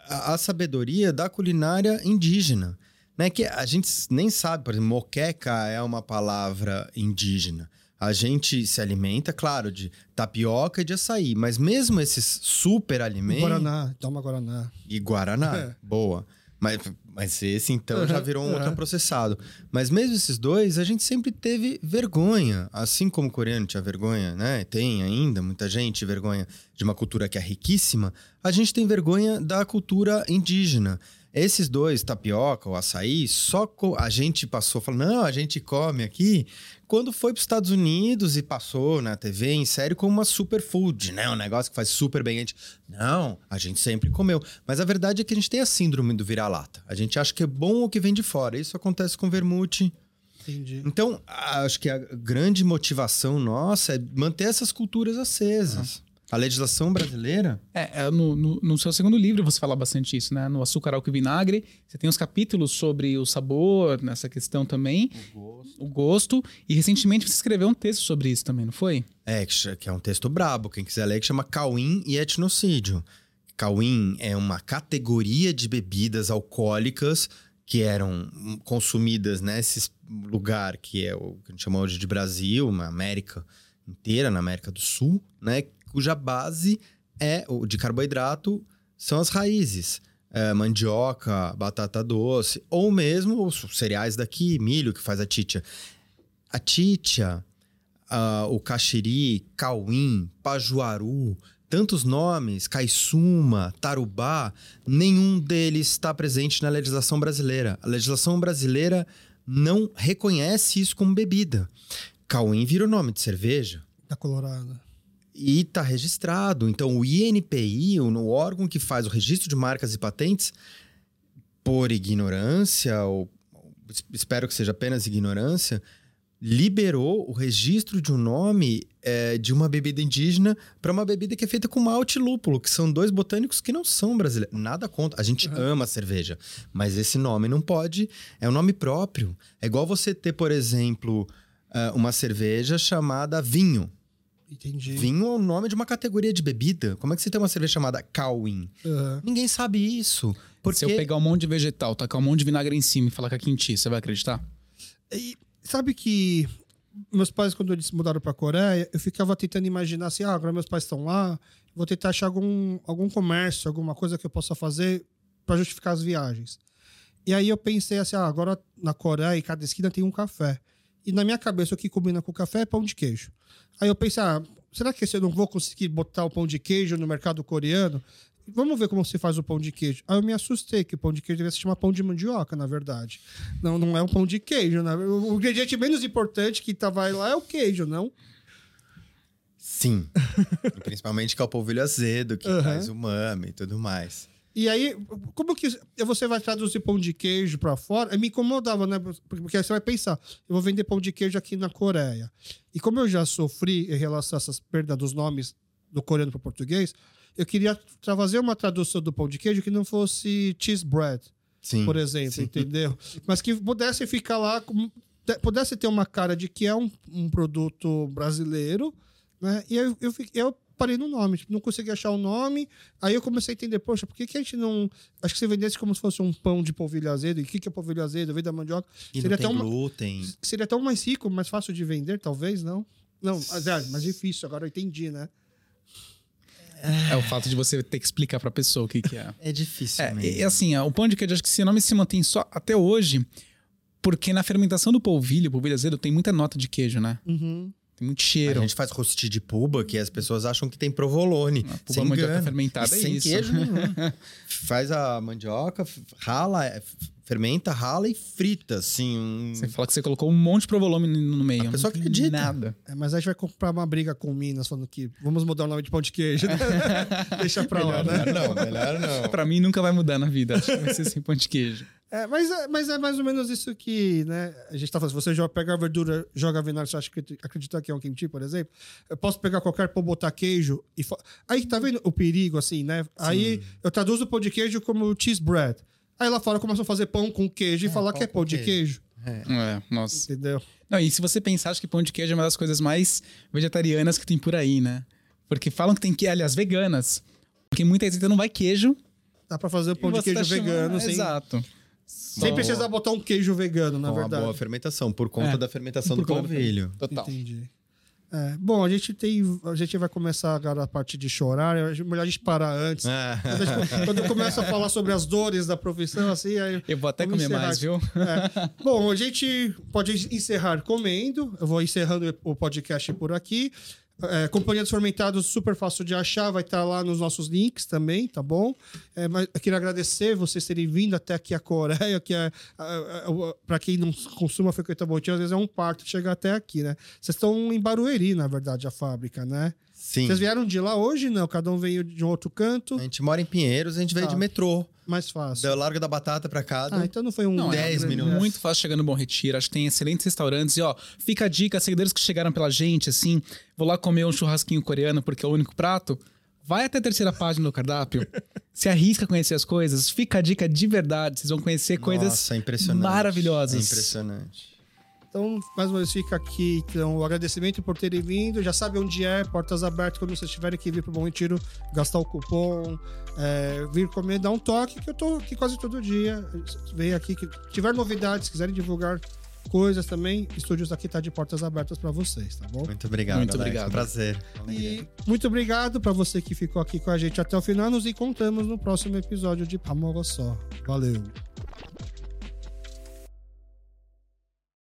a, a sabedoria da culinária indígena. Né? Que a gente nem sabe, por exemplo, moqueca é uma palavra indígena. A gente se alimenta, claro, de tapioca e de açaí, mas mesmo esses super alimentos. Guaraná, toma Guaraná. E Guaraná, É. boa. Mas, mas esse então já virou um uhum. ultraprocessado. Mas mesmo esses dois, a gente sempre teve vergonha. Assim como o coreano tinha vergonha, né? Tem ainda muita gente vergonha de uma cultura que é riquíssima. A gente tem vergonha da cultura indígena. Esses dois, tapioca ou açaí, só a gente passou falando, não, a gente come aqui. Quando foi para os Estados Unidos e passou na TV em série como uma superfood, né? Um negócio que faz super bem. A gente, não, a gente sempre comeu. Mas a verdade é que a gente tem a síndrome do vira-lata. A gente acha que é bom o que vem de fora. Isso acontece com vermute. Entendi. Então, acho que a grande motivação nossa é manter essas culturas acesas. A legislação brasileira É, é, no, no, no seu segundo livro você fala bastante isso, né? No Açúcar, Álcool e Vinagre. Você tem uns capítulos sobre o sabor, nessa questão também. O gosto. E recentemente você escreveu um texto sobre isso também, não foi? É, que é um texto brabo. Quem quiser ler, que chama Cauim e Etnocídio. Cauim é uma categoria de bebidas alcoólicas que eram consumidas nesse lugar que é o que a gente chama hoje de Brasil, na América inteira, na América do Sul, né? Cuja base é de carboidrato são as raízes. É, mandioca, batata doce, ou mesmo os cereais daqui, milho que faz a titia. A titia, ah, o caxiri, cauim, pajuaru, tantos nomes, caiçuma, tarubá, nenhum deles está presente na legislação brasileira. A legislação brasileira não reconhece isso como bebida. Cauim vira o nome de cerveja Da Colorado. E está registrado. Então, o INPI, o no órgão que faz o registro de marcas e patentes, por ignorância, ou es- espero que seja apenas ignorância, liberou o registro de um nome eh, de uma bebida indígena para uma bebida que é feita com malte e lúpulo, que são dois botânicos que não são brasileiros. Nada contra. A gente ama cerveja, mas esse nome não pode. É um nome próprio. É igual você ter, por exemplo, ah, uma cerveja chamada vinho. Entendi. Vinho é o nome de uma categoria de bebida. Como é que você tem uma cerveja chamada Cauim? Aham. Ninguém sabe isso. Porque Se eu pegar um monte de vegetal, tacar um monte de vinagre em cima e falar que é quente, você vai acreditar? E sabe que meus pais, quando eles se mudaram pra Coreia, eu ficava tentando imaginar assim: ah, agora meus pais estão lá, vou tentar achar algum, algum comércio, alguma coisa que eu possa fazer para justificar as viagens. E aí eu pensei assim: ah, agora na Coreia, em cada esquina tem um café. E na minha cabeça, o que combina com café é pão de queijo. Aí eu pensei: ah, será que eu não vou conseguir botar o pão de queijo no mercado coreano? Vamos ver como se faz o pão de queijo. Aí eu me assustei que o pão de queijo devia se chamar pão de mandioca, na verdade. Não, não é um pão de queijo. Né? O ingrediente menos importante que vai lá é o queijo, não? Sim. Principalmente que é o polvilho azedo, que Aham. traz umami e tudo mais. E aí, como que você vai traduzir pão de queijo pra fora? Me incomodava, né? Porque aí você vai pensar, eu vou vender pão de queijo aqui na Coreia. E como eu já sofri em relação a essas perdas dos nomes do coreano para português, eu queria trazer uma tradução do pão de queijo que não fosse cheese bread, Sim. por exemplo, entendeu? Mas que pudesse ficar lá, pudesse ter uma cara de que é um, um produto brasileiro, né? E eu, eu, eu parei no nome, tipo, não consegui achar o nome. Aí eu comecei a entender, poxa, por que, que a gente não. Acho que se vendesse como se fosse um pão de polvilho azedo, e o que, que é polvilho azedo? Vem da mandioca. E seria não tem uma- glúten. Seria até mais rico, mais fácil de vender, talvez, não? Não, mas é mais difícil, agora eu entendi, né? É o fato de você ter que explicar pra pessoa o que, que é. É difícil É, mesmo. e, assim, o pão de queijo, acho que esse nome se mantém só até hoje, porque na fermentação do polvilho, polvilho azedo, tem muita nota de queijo, né? Uhum. Tem muito A cheiro. gente faz rosti de puba, que as pessoas acham que tem provolone. A puba Sem mandioca engano. fermentada E é sem isso. queijo nenhum. faz a mandioca, rala, é, fermenta, rala e frita, assim. um- Você fala que você colocou um monte de provolone no meio. A pessoa acredita. Nada. É, mas aí a gente vai comprar uma briga com Minas, falando que vamos mudar o nome de pão de queijo. né? Deixa pra lá, né? Melhor não, melhor não. Pra mim nunca vai mudar na vida. Acho que vai ser sem pão de queijo. É, mas, é, mas é mais ou menos isso que, né? A gente tá falando. Se você joga, pega a verdura, joga vinagre, você acha que acredita que é um kimchi, por exemplo? Eu posso pegar qualquer pão, botar queijo e. fa- Aí tá vendo o perigo, assim, né? Aí eu traduzo o pão de queijo como cheese bread. Aí lá fora começam a fazer pão com queijo e falar pão que é pão de queijo. queijo. É, nossa. Entendeu? Não, e se você pensar, acho que pão de queijo é uma das coisas mais vegetarianas que tem por aí, né? Porque falam que tem que, aliás, veganas. Porque muita receita não vai queijo. Dá pra fazer o pão de você queijo tá chamando- vegano, sem, Sem precisar botar um queijo vegano, na com verdade. a boa fermentação, por conta É, da fermentação por do polvilho. Total. Entendi. É, bom, a gente tem. A gente vai começar agora a parte de chorar. É melhor a gente parar antes. É. Quando, a gente- quando eu começo a falar sobre as dores da profissão, assim, aí. Eu vou até comer encerrar mais, viu? É. Bom, a gente pode encerrar comendo. Eu vou encerrando o podcast por aqui. É, Companhia dos Fermentados, super fácil de achar, vai estar lá nos nossos links também, tá bom? É, mas eu queria agradecer vocês terem vindo até aqui a Coreia, que é, para quem não consuma frequenta botinha, às vezes é um parto chegar até aqui, né? Vocês estão em Barueri, na verdade, a fábrica, né? Sim. Vocês vieram de lá hoje? Não, cada um veio de um outro canto, A gente mora em Pinheiros, a gente veio Tá. de metrô. mais fácil. Do Largo da Batata pra cá. Ah, então não foi um Não, é 10 grande- minutos. Muito fácil chegar no Bom Retiro. Acho que tem excelentes restaurantes. E, ó, fica a dica, seguidores que chegaram pela gente, assim, vou lá comer um churrasquinho coreano porque é o único prato. Vai até a terceira página do cardápio. se arrisca a conhecer as coisas. Fica a dica de verdade. Vocês vão conhecer coisas Nossa, é impressionante. maravilhosas. É impressionante. Então, mais uma vez, fica aqui então, o agradecimento por terem vindo. Já sabe onde é, portas abertas. Quando vocês tiverem que vir para o Bom Retiro, gastar o cupom, é, vir comer, dar um toque, que eu tô aqui quase todo dia. Vem aqui, que tiver novidades, quiserem divulgar coisas também, estúdios aqui tá de portas abertas para vocês, tá bom? Muito obrigado. Muito Alex. obrigado. Um prazer. E muito obrigado para você que ficou aqui com a gente até o final. Nos encontramos no próximo episódio de Pamogo Só. Valeu!